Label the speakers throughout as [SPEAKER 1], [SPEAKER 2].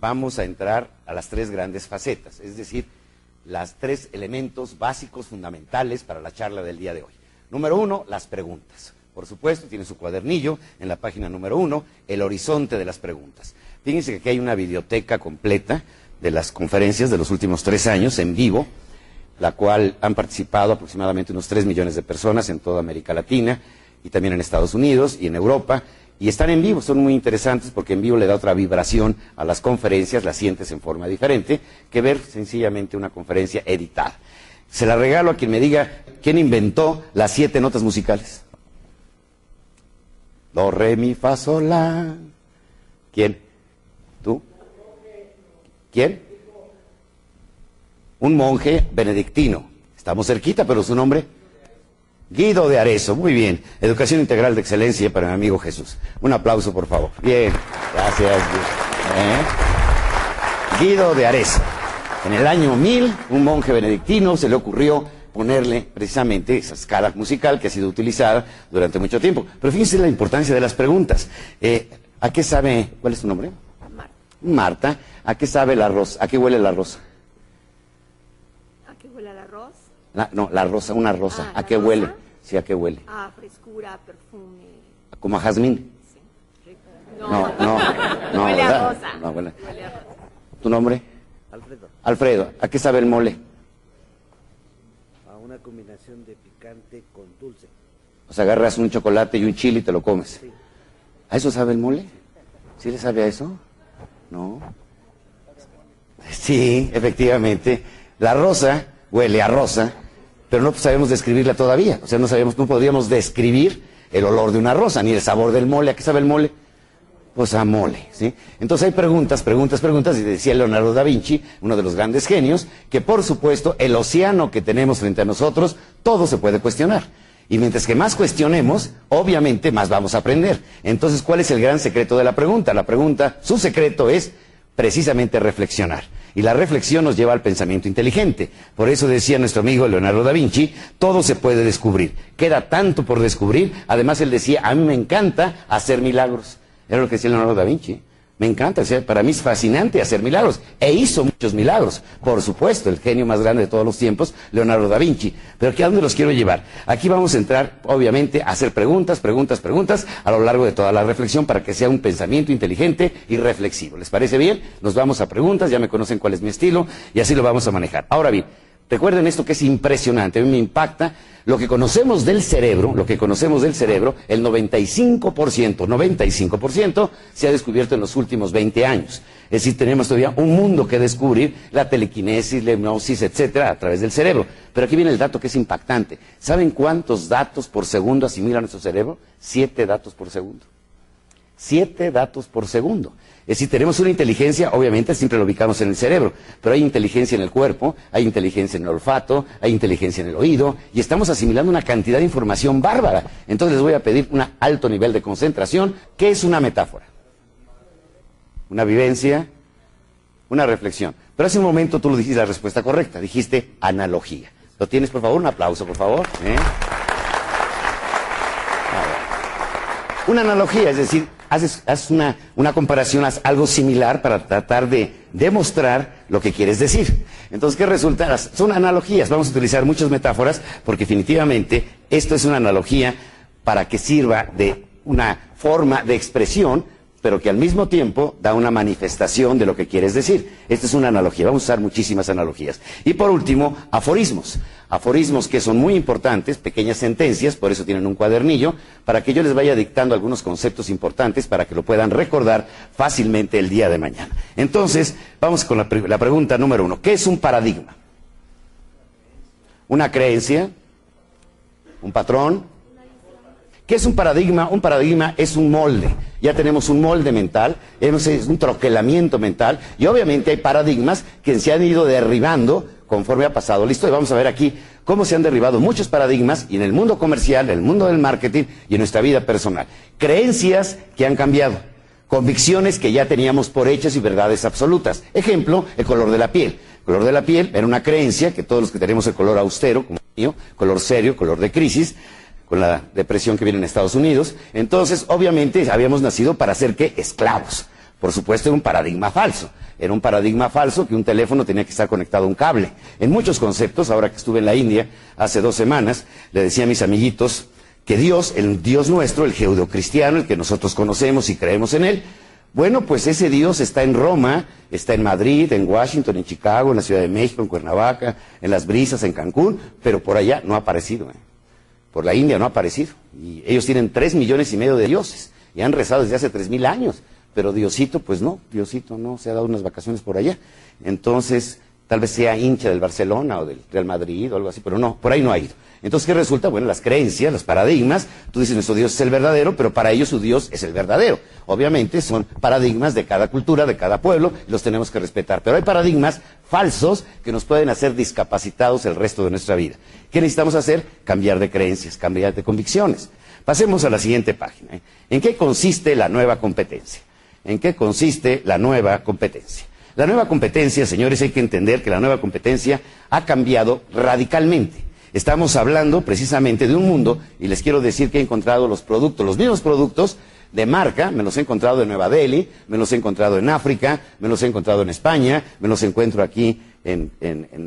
[SPEAKER 1] vamos a entrar a las tres grandes facetas, es decir, las tres elementos básicos fundamentales para la charla del día de hoy. Número uno, las preguntas. Por supuesto, tiene su cuadernillo en la página número uno, el horizonte de las preguntas. Fíjense que aquí hay una biblioteca completa de las conferencias de los últimos tres años en vivo, la cual han participado aproximadamente unos tres millones de personas en toda América Latina y también en Estados Unidos y en Europa. Y están en vivo, son muy interesantes porque en vivo le da otra vibración a las conferencias, las sientes en forma diferente que ver sencillamente una conferencia editada. Se la regalo a quien me diga quién inventó las siete notas musicales. Do, re, mi, fa, sol, la. ¿Quién? ¿Tú? ¿Quién? Un monje benedictino. Estamos cerquita, pero su nombre. Guido de Arezo. Muy bien. Educación integral de excelencia para mi amigo Jesús. Un aplauso, por favor. Bien. Gracias. ¿Eh? Guido de Arezo. En el año 1000, un monje benedictino se le ocurrió ponerle precisamente esa escala musical que ha sido utilizada durante mucho tiempo. Pero fíjense la importancia de las preguntas. Eh, ¿A qué sabe, cuál es tu nombre?
[SPEAKER 2] Marta.
[SPEAKER 1] Marta, ¿a qué sabe el arroz? ¿A qué huele el arroz?
[SPEAKER 2] ¿A qué huele el arroz?
[SPEAKER 1] La- no, la rosa, una rosa.
[SPEAKER 2] Ah,
[SPEAKER 1] ¿A
[SPEAKER 2] ¿la
[SPEAKER 1] qué
[SPEAKER 2] rosa?
[SPEAKER 1] huele? Sí, ¿a qué huele?
[SPEAKER 2] Ah, frescura, perfume.
[SPEAKER 1] ¿Como a jazmín?
[SPEAKER 2] No,
[SPEAKER 1] No, no, no,
[SPEAKER 2] huele a rosa.
[SPEAKER 1] No, huele-
[SPEAKER 2] Huele a rosa.
[SPEAKER 1] ¿Tu nombre?
[SPEAKER 3] Alfredo,
[SPEAKER 1] Alfredo, ¿a qué sabe el mole?
[SPEAKER 3] a una combinación de picante con dulce.
[SPEAKER 1] O sea, agarras un chocolate y un chile y te lo comes.
[SPEAKER 3] Sí.
[SPEAKER 1] ¿A eso sabe el mole? ¿Sí le sabe a eso? No. Sí, efectivamente. La rosa huele a rosa, pero no sabemos describirla todavía. O sea, no sabemos, no podríamos describir el olor de una rosa, ni el sabor del mole. ¿A qué sabe el mole? Pues a mole, ¿sí? Entonces hay preguntas, preguntas, preguntas, y decía Leonardo da Vinci, uno de los grandes genios, que por supuesto el océano que tenemos frente a nosotros, todo se puede cuestionar. Y mientras que más cuestionemos, obviamente más vamos a aprender. Entonces, ¿cuál es el gran secreto de la pregunta? La pregunta, su secreto es precisamente reflexionar. Y la reflexión nos lleva al pensamiento inteligente. Por eso decía nuestro amigo Leonardo da Vinci, todo se puede descubrir. Queda tanto por descubrir. Además, él decía, a mí me encanta hacer milagros. Era lo que decía Leonardo da Vinci. Me encanta, para mí es fascinante hacer milagros. E hizo muchos milagros. Por supuesto, el genio más grande de todos los tiempos, Leonardo da Vinci. Pero aquí a dónde los quiero llevar. Aquí vamos a entrar, obviamente, a hacer preguntas, preguntas, preguntas a lo largo de toda la reflexión para que sea un pensamiento inteligente y reflexivo. ¿Les parece bien? Nos vamos a preguntas, ya me conocen cuál es mi estilo y así lo vamos a manejar. Ahora bien, recuerden esto que es impresionante, a mí me impacta. Lo que conocemos del cerebro, lo que conocemos del cerebro, el 95%, 95% se ha descubierto en los últimos 20 años. Es decir, tenemos todavía un mundo que descubrir, la telequinesis, la hipnosis, etcétera, a través del cerebro. Pero aquí viene el dato que es impactante. ¿Saben cuántos datos por segundo asimila nuestro cerebro? Siete datos por segundo. Siete datos por segundo. Es decir, tenemos una inteligencia, obviamente siempre lo ubicamos en el cerebro, pero hay inteligencia en el cuerpo, hay inteligencia en el olfato, hay inteligencia en el oído, y estamos asimilando una cantidad de información bárbara. Entonces les voy a pedir un alto nivel de concentración. ¿Qué es una metáfora? Una vivencia, una reflexión. Pero hace un momento tú lo dijiste la respuesta correcta, dijiste analogía. ¿Lo tienes, por favor? Un aplauso, por favor. ¿eh? Una analogía, es decir, haces, una, una comparación, haz algo similar para tratar de demostrar lo que quieres decir. Entonces, ¿qué resulta? Son analogías. Vamos a utilizar muchas metáforas porque definitivamente esto es una analogía para que sirva de una forma de expresión, pero que al mismo tiempo da una manifestación de lo que quieres decir. Esta es una analogía. Vamos a usar muchísimas analogías. Y por último, aforismos. Aforismos que son muy importantes, pequeñas sentencias, por eso tienen un cuadernillo, para que yo les vaya dictando algunos conceptos importantes para que lo puedan recordar fácilmente el día de mañana. Entonces, vamos con la, la pregunta número uno. ¿Qué es un paradigma? Una creencia, un patrón, ¿Qué es un paradigma? Un paradigma es un molde. Ya tenemos un molde mental, es un troquelamiento mental, y obviamente hay paradigmas que se han ido derribando conforme ha pasado la historia. Vamos a ver aquí cómo se han derribado muchos paradigmas y en el mundo comercial, en el mundo del marketing y en nuestra vida personal. Creencias que han cambiado, convicciones que ya teníamos por hechas y verdades absolutas. Ejemplo, el color de la piel. El color de la piel era una creencia que todos los que tenemos el color austero, como el mío, color serio, color de crisis, con la depresión que viene en Estados Unidos. Entonces, obviamente, habíamos nacido para ser, ¿qué? Esclavos. Por supuesto, era un paradigma falso. Era un paradigma falso que un teléfono tenía que estar conectado a un cable. En muchos conceptos, ahora que estuve en la India hace dos semanas, le decía a mis amiguitos que Dios, el Dios nuestro, el cristiano, el que nosotros conocemos y creemos en él, bueno, pues ese Dios está en Roma, está en Madrid, en Washington, en Chicago, en la Ciudad de México, en Cuernavaca, en Las Brisas, en Cancún, pero por allá no ha aparecido. ¿eh? Por la India no ha aparecido. Y ellos tienen tres millones y medio de dioses y han rezado desde hace tres mil años. Pero Diosito, pues no, Diosito no se ha dado unas vacaciones por allá. Entonces, tal vez sea hincha del Barcelona o del Real Madrid o algo así, pero no, por ahí no ha ido. Entonces, ¿qué resulta? Bueno, las creencias, los paradigmas, tú dices, nuestro Dios es el verdadero, pero para ellos su Dios es el verdadero. Obviamente son paradigmas de cada cultura, de cada pueblo, y los tenemos que respetar. Pero hay paradigmas falsos que nos pueden hacer discapacitados el resto de nuestra vida. ¿Qué necesitamos hacer? Cambiar de creencias, cambiar de convicciones. Pasemos a la siguiente página. ¿eh? ¿En qué consiste la nueva competencia? ¿En qué consiste la nueva competencia? La nueva competencia, señores, hay que entender que la nueva competencia ha cambiado radicalmente. Estamos hablando precisamente de un mundo, y les quiero decir que he encontrado los productos, los mismos productos de marca, me los he encontrado en Nueva Delhi, me los he encontrado en África, me los he encontrado en España, me los encuentro aquí en,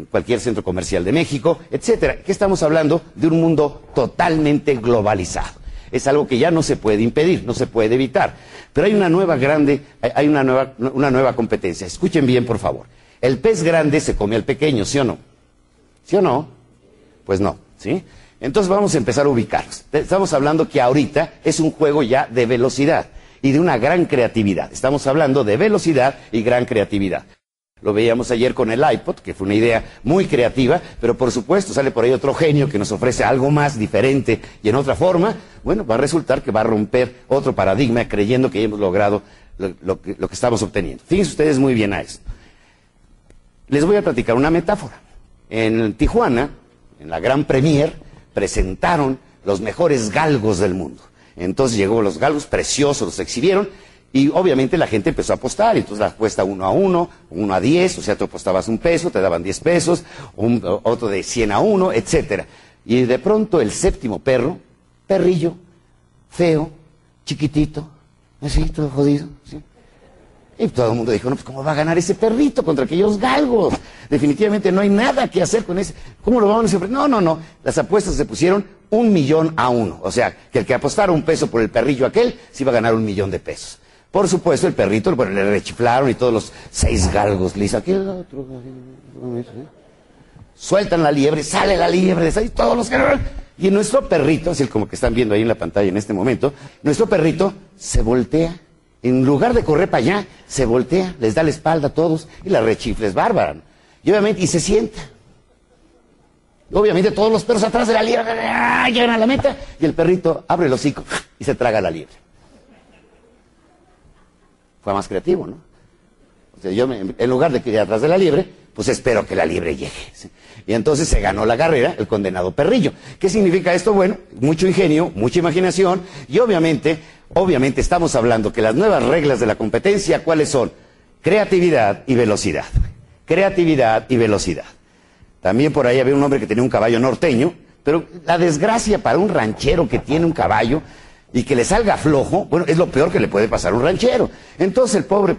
[SPEAKER 1] cualquier centro comercial de México, etcétera. ¿Qué estamos hablando? De un mundo totalmente globalizado. Es algo que ya no se puede impedir, no se puede evitar. Pero hay una nueva grande, hay una nueva, una nueva competencia. Escuchen bien, por favor. El pez grande se come al pequeño, ¿sí o no? ¿Sí o no? Pues no, ¿sí? Entonces vamos a empezar a ubicarnos. Estamos hablando que ahorita es un juego ya de velocidad y de una gran creatividad. Estamos hablando de velocidad y gran creatividad. Lo veíamos ayer con el iPod, que fue una idea muy creativa, pero por supuesto sale por ahí otro genio que nos ofrece algo más diferente y en otra forma. Bueno, va a resultar que va a romper otro paradigma creyendo que hemos logrado lo, que, lo que estamos obteniendo. Fíjense ustedes muy bien a esto. Les voy a platicar una metáfora. En Tijuana, en la Gran Premier, presentaron los mejores galgos del mundo. Entonces llegó los galgos preciosos, los exhibieron y obviamente la gente empezó a apostar, entonces la apuesta uno a uno, uno a diez, o sea, tú apostabas un peso, te daban diez pesos, otro de cien a uno, etcétera. Y de pronto el séptimo perro, perrillo, feo, chiquitito, así, todo jodido, ¿sí? Y todo el mundo dijo, no, pues ¿cómo va a ganar ese perrito contra aquellos galgos? Definitivamente no hay nada que hacer con ese. ¿Cómo lo vamos a hacer? No, no, no. Las apuestas se pusieron un millón a uno. O sea, que el que apostara un peso por el perrillo aquel, se iba a ganar un millón de pesos. Por supuesto, el perrito, bueno, le rechiflaron y todos los seis galgos le hizo, aquí otro, sueltan la liebre, sale la liebre, todos los y nuestro perrito, así como que están viendo ahí en la pantalla en este momento, nuestro perrito se voltea en lugar de correr para allá, se voltea, les da la espalda a todos y la rechifles bárbara. Y obviamente, y se sienta. Obviamente todos los perros atrás de la liebre ¡ah! llegan a la meta y el perrito abre el hocico y se traga la liebre. Fue más creativo, ¿no? O sea, yo en lugar de que ir atrás de la liebre, pues espero que la liebre llegue. Y entonces se ganó la carrera el condenado perrillo. ¿Qué significa esto? Bueno, mucho ingenio, mucha imaginación y obviamente Obviamente estamos hablando que las nuevas reglas de la competencia, ¿cuáles son? Creatividad y velocidad. Creatividad y velocidad. También por ahí había un hombre que tenía un caballo norteño, pero la desgracia para un ranchero que tiene un caballo y que le salga flojo, bueno, es lo peor que le puede pasar a un ranchero. Entonces el pobre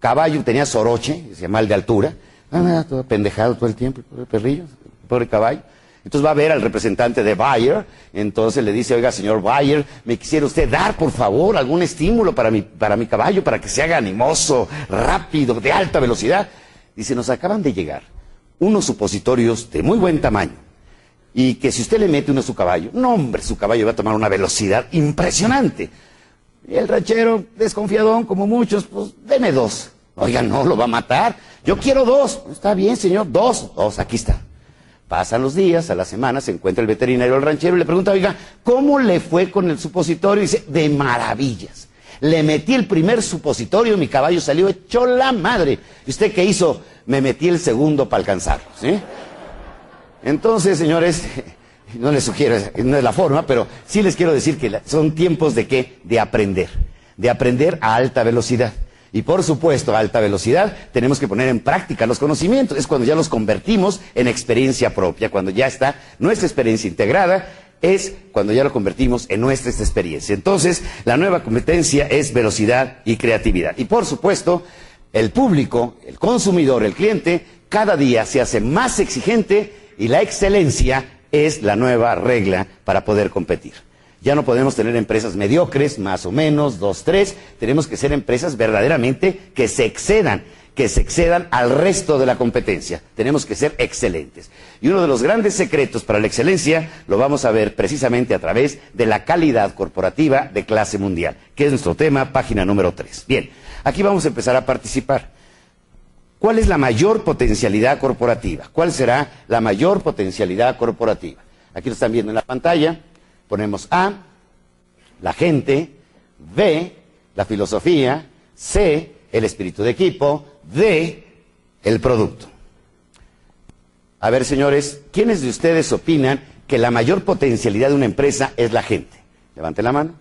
[SPEAKER 1] caballo tenía soroche, se mal de altura, ah, todo pendejado todo el tiempo, el pobre perrillo, el pobre caballo. Entonces va a ver al representante de Bayer, entonces le dice, oiga, señor Bayer, me quisiera usted dar, por favor, algún estímulo para mi, para mi caballo, para que se haga animoso, rápido, de alta velocidad. Dice, nos acaban de llegar unos supositorios de muy buen tamaño, y que si usted le mete uno a su caballo, no hombre, su caballo va a tomar una velocidad impresionante. Y el ranchero, desconfiadón, como muchos, pues deme dos. Oiga, no, lo va a matar. Yo quiero dos. Está bien, señor, dos. Dos, aquí está. Pasan los días, a la semana, se encuentra el veterinario el ranchero y le pregunta, oiga, ¿cómo le fue con el supositorio? Y dice, de maravillas. Le metí el primer supositorio, mi caballo salió hecho la madre. ¿Y usted qué hizo? Me metí el segundo para alcanzarlo, ¿sí? Entonces, señores, no les sugiero, no es la forma, pero sí les quiero decir que son tiempos de qué? De aprender. De aprender a alta velocidad. Y por supuesto, a alta velocidad, tenemos que poner en práctica los conocimientos. Es cuando ya los convertimos en experiencia propia, cuando ya está nuestra experiencia integrada es cuando ya lo convertimos en nuestra experiencia. Entonces, la nueva competencia es velocidad y creatividad. Y por supuesto, el público, el consumidor, el cliente, cada día se hace más exigente y la excelencia es la nueva regla para poder competir. Ya no podemos tener empresas mediocres, más o menos, dos, tres. Tenemos que ser empresas verdaderamente que se excedan, que se excedan al resto de la competencia. Tenemos que ser excelentes. Y uno de los grandes secretos para la excelencia lo vamos a ver precisamente a través de la calidad corporativa de clase mundial, que es nuestro tema, página número tres. Bien, aquí vamos a empezar a participar. ¿Cuál es la mayor potencialidad corporativa? ¿Cuál será la mayor potencialidad corporativa? Aquí lo están viendo en la pantalla. Ponemos A, la gente, B, la filosofía, C, el espíritu de equipo, D, el producto. A ver, señores, ¿quiénes de ustedes opinan que la mayor potencialidad de una empresa es la gente? Levanten la mano.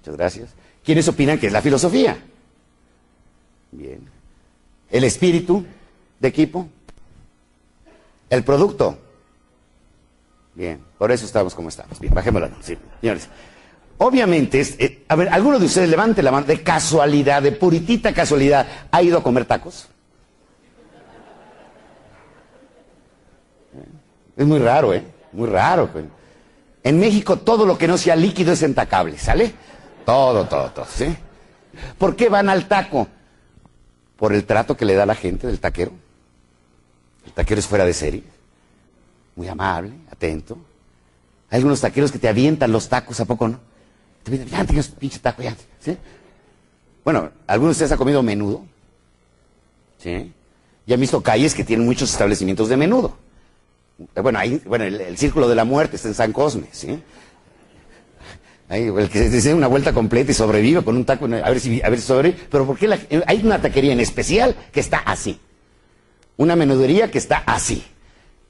[SPEAKER 1] Muchas gracias. ¿Quiénes opinan que es la filosofía? Bien. ¿El espíritu de equipo? ¿El producto? Bien, por eso estamos como estamos. Bien, bajémosla. Sí, señores. Obviamente, eh, a ver, ¿alguno de ustedes levante la mano de casualidad, de puritita casualidad, ha ido a comer tacos? Es muy raro, ¿eh? Muy raro. pues. En México todo lo que no sea líquido es entacable, ¿sale? Todo, todo, todo, ¿sí? ¿Por qué van al taco? Por el trato que le da la gente del taquero. El taquero es fuera de serie. Muy amable, atento. Hay algunos taqueros que te avientan los tacos, ¿a poco no? Te piden, ya tienes pinche taco, ya. ¿Sí? Bueno, ¿algunos de ustedes ha comido menudo? ¿Sí? Y han visto calles que tienen muchos establecimientos de menudo. Bueno, ahí, bueno, el, círculo de la muerte está en San Cosme, ¿sí? Ahí, el que se hace una vuelta completa y sobrevive con un taco, a ver si, a ver si sobrevive. Pero ¿por qué la- hay una taquería en especial que está así? Una menudería que está así.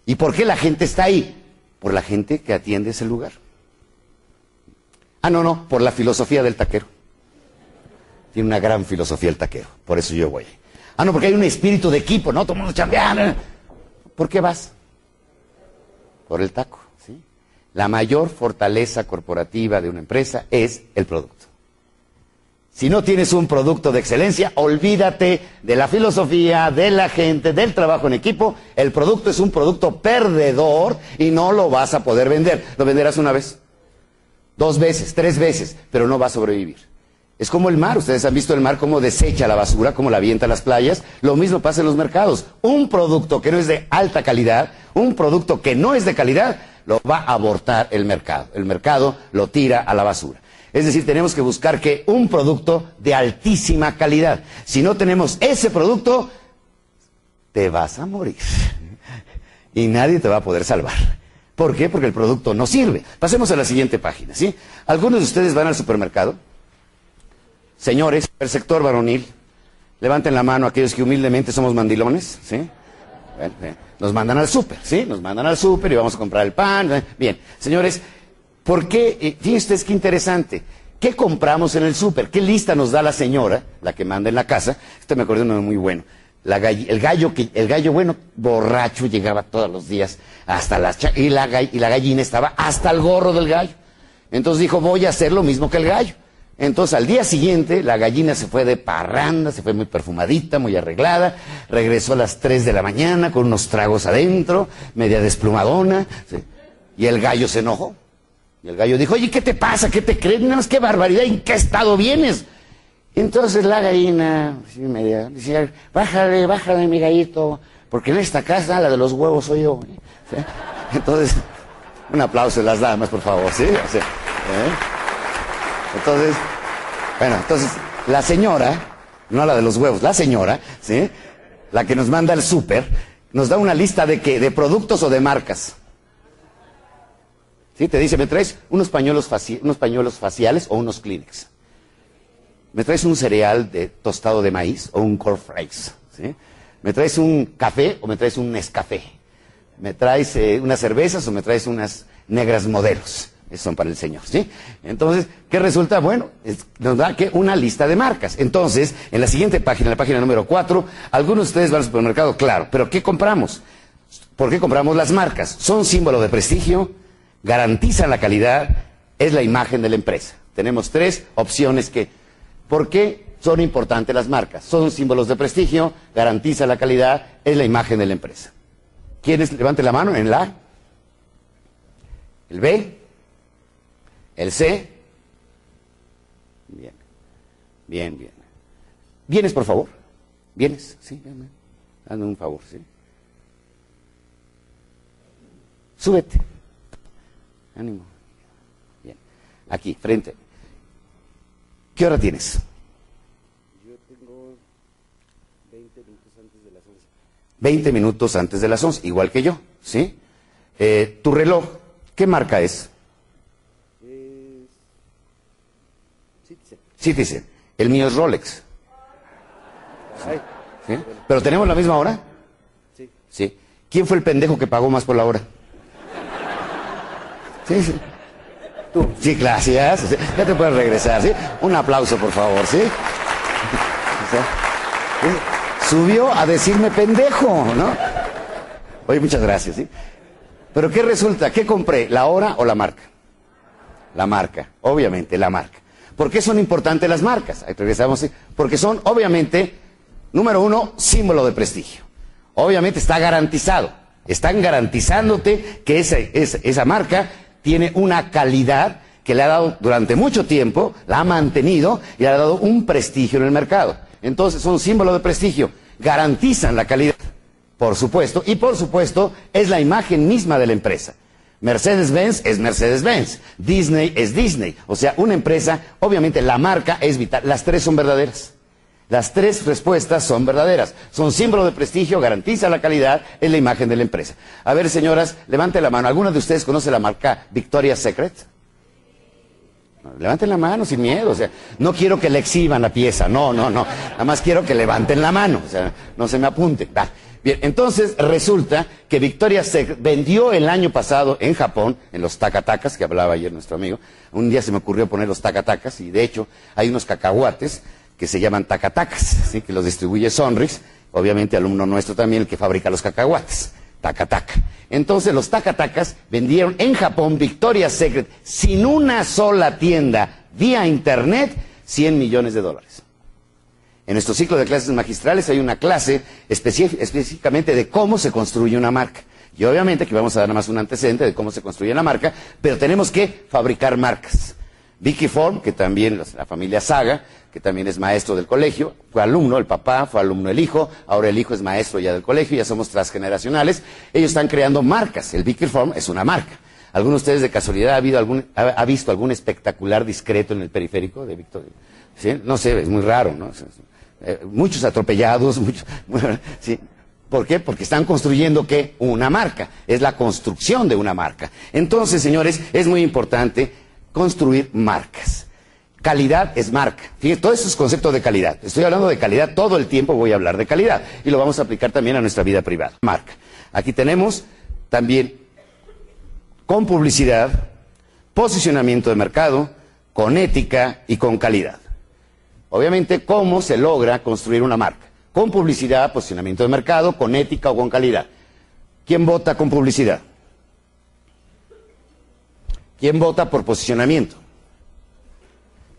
[SPEAKER 1] ¿Y por qué la gente está ahí? Por la gente que atiende ese lugar. Ah, no, no, por la filosofía del taquero. Tiene una gran filosofía el taquero, por eso yo voy. Ah, no, porque hay un espíritu de equipo, ¿no? Todo el mundo. ¿Por qué vas? Por el taco, ¿sí? La mayor fortaleza corporativa de una empresa es el producto. Si no tienes un producto de excelencia, olvídate de la filosofía, de la gente, del trabajo en equipo. El producto es un producto perdedor y no lo vas a poder vender. Lo venderás una vez, dos veces, tres veces, pero no va a sobrevivir. Es como el mar, ustedes han visto el mar cómo desecha la basura, cómo la avienta las playas. Lo mismo pasa en los mercados. Un producto que no es de alta calidad, un producto que no es de calidad, lo va a abortar el mercado. El mercado lo tira a la basura. Es decir, tenemos que buscar que un producto de altísima calidad. Si no tenemos ese producto, te vas a morir. Y nadie te va a poder salvar. ¿Por qué? Porque el producto no sirve. Pasemos a la siguiente página, ¿sí? Algunos de ustedes van al supermercado. Señores, el sector varonil, levanten la mano aquellos que humildemente somos mandilones, ¿sí? Bien. Nos mandan al súper, ¿sí? Nos mandan al súper y vamos a comprar el pan. ¿eh? Bien, señores, ¿por qué? eh, Fíjense ustedes qué interesante. ¿Qué compramos en el súper? ¿Qué lista nos da la señora, la que manda en la casa? Esto me acordé de uno muy bueno. La el gallo que el gallo bueno borracho llegaba todos los días hasta las y la y la gallina estaba hasta el gorro del gallo. Entonces dijo, voy a hacer lo mismo que el gallo. Entonces al día siguiente la gallina se fue de parranda, se fue muy perfumadita, muy arreglada, regresó a las 3 de la mañana con unos tragos adentro, media desplumadona, y el gallo se enojó. Y el gallo dijo, oye, ¿qué te pasa? ¿Qué te crees? Nada más qué barbaridad, ¿en qué estado vienes? Entonces la gallina, así media, decía, bájale, bájale mi gallito, porque en esta casa la de los huevos soy yo. ¿eh? ¿Sí? Entonces, un aplauso a las damas, por favor, ¿sí? ¿eh? Entonces, bueno, entonces, la señora, no la de los huevos, la señora, ¿sí? La que nos manda el súper, nos da una lista de qué, de productos o de marcas. ¿Sí? Te dice, ¿me traes unos pañuelos, faciales o unos Kleenex? ¿Me traes un cereal de tostado de maíz o un cornflakes? ¿Sí? ¿Me traes un café o me traes un Nescafé? ¿Me traes eh, unas cervezas o me traes unas negras modelos? Esos son para el señor, ¿sí? Entonces, ¿qué resulta? Bueno, es- nos da que una lista de marcas. Entonces, en la siguiente página, la página número 4, algunos de ustedes van al supermercado, claro, pero ¿qué compramos? ¿Por qué compramos las marcas? ¿Son símbolo de prestigio? Garantizan la calidad, es la imagen de la empresa. Tenemos tres opciones que, ¿por qué son importantes las marcas? Son símbolos de prestigio, garantizan la calidad, es la imagen de la empresa. ¿Quiénes? Levante la mano en la. El B. El C. Bien. Bien, bien. ¿Vienes, por favor? ¿Vienes? Sí, Hazme un favor, ¿sí? Súbete. Ánimo. Bien. Aquí, frente. ¿Qué hora tienes?
[SPEAKER 3] Yo tengo 20 minutos antes de las 11.
[SPEAKER 1] 20 minutos antes de las 11, igual que yo, ¿sí? Eh, ¿Tu reloj, qué marca es?
[SPEAKER 3] Es... Citizen.
[SPEAKER 1] Citizen. El mío es Rolex.
[SPEAKER 3] Ay,
[SPEAKER 1] ¿sí? ¿Pero tenemos la misma hora?
[SPEAKER 3] sí.
[SPEAKER 1] Sí. ¿Quién fue el pendejo que pagó más por la hora? Sí, sí. Sí, gracias. Ya te puedes regresar, ¿sí? Un aplauso, por favor, ¿sí? Subió a decirme pendejo, ¿no? Oye, muchas gracias, ¿sí? Pero ¿qué resulta? ¿Qué compré? ¿La hora o la marca? La marca, obviamente, la marca. ¿Por qué son importantes las marcas? Ahí regresamos, ¿sí? Porque son, obviamente, número uno, símbolo de prestigio. Obviamente está garantizado. Están garantizándote que esa, esa marca tiene una calidad que le ha dado durante mucho tiempo, la ha mantenido y le ha dado un prestigio en el mercado. Entonces son símbolo de prestigio, garantizan la calidad, por supuesto, y por supuesto es la imagen misma de la empresa. Mercedes-Benz es Mercedes-Benz, Disney es Disney, o sea, una empresa, obviamente la marca es vital, las tres son verdaderas. Las tres respuestas son verdaderas. Son símbolo de prestigio, garantiza la calidad, es la imagen de la empresa. A ver, señoras, levante la mano. ¿Alguna de ustedes conoce la marca Victoria's Secret? Levanten la mano sin miedo, o sea, no quiero que le exhiban la pieza, no, no, no, nada más quiero que levanten la mano, o sea, no se me apunten. Va. Bien, entonces resulta que Victoria's Secret vendió el año pasado en Japón, en los tacatacas, que hablaba ayer nuestro amigo, un día se me ocurrió poner los tacatacas y de hecho hay unos cacahuates que se llaman tacatacas, ¿sí? que los distribuye Sonrix, obviamente alumno nuestro también el que fabrica los cacahuates. Tacataca. Entonces los tacatacas vendieron en Japón Victoria's Secret sin una sola tienda vía internet 100 millones de dólares. En nuestro ciclo de clases magistrales hay una clase específicamente de cómo se construye una marca. Y obviamente que vamos a dar nada más un antecedente de cómo se construye una marca, pero tenemos que fabricar marcas. Vicky Form, que también la, familia Saga, que también es maestro del colegio, fue alumno, el papá, fue alumno el hijo, ahora el hijo es maestro ya del colegio, ya somos transgeneracionales. Ellos están creando marcas. El Vicky Form es una marca. ¿Alguno de ustedes de casualidad ha, habido algún, ha, visto algún espectacular discreto en el periférico de Victoria? ¿Sí? No sé, es muy raro, ¿no? Eh, muchos atropellados, muchos, ¿sí? ¿Por qué? Porque están construyendo qué? Una marca. Es la construcción de una marca. Entonces, señores, es muy importante construir marcas. Calidad es marca. Fíjense, todo eso es concepto de calidad. Estoy hablando de calidad, todo el tiempo voy a hablar de calidad. Y lo vamos a aplicar también a nuestra vida privada. Marca. Aquí tenemos también con publicidad, posicionamiento de mercado, con ética y con calidad. Obviamente, ¿cómo se logra construir una marca? Con publicidad, posicionamiento de mercado, con ética o con calidad. ¿Quién vota con publicidad? ¿Quién vota por posicionamiento?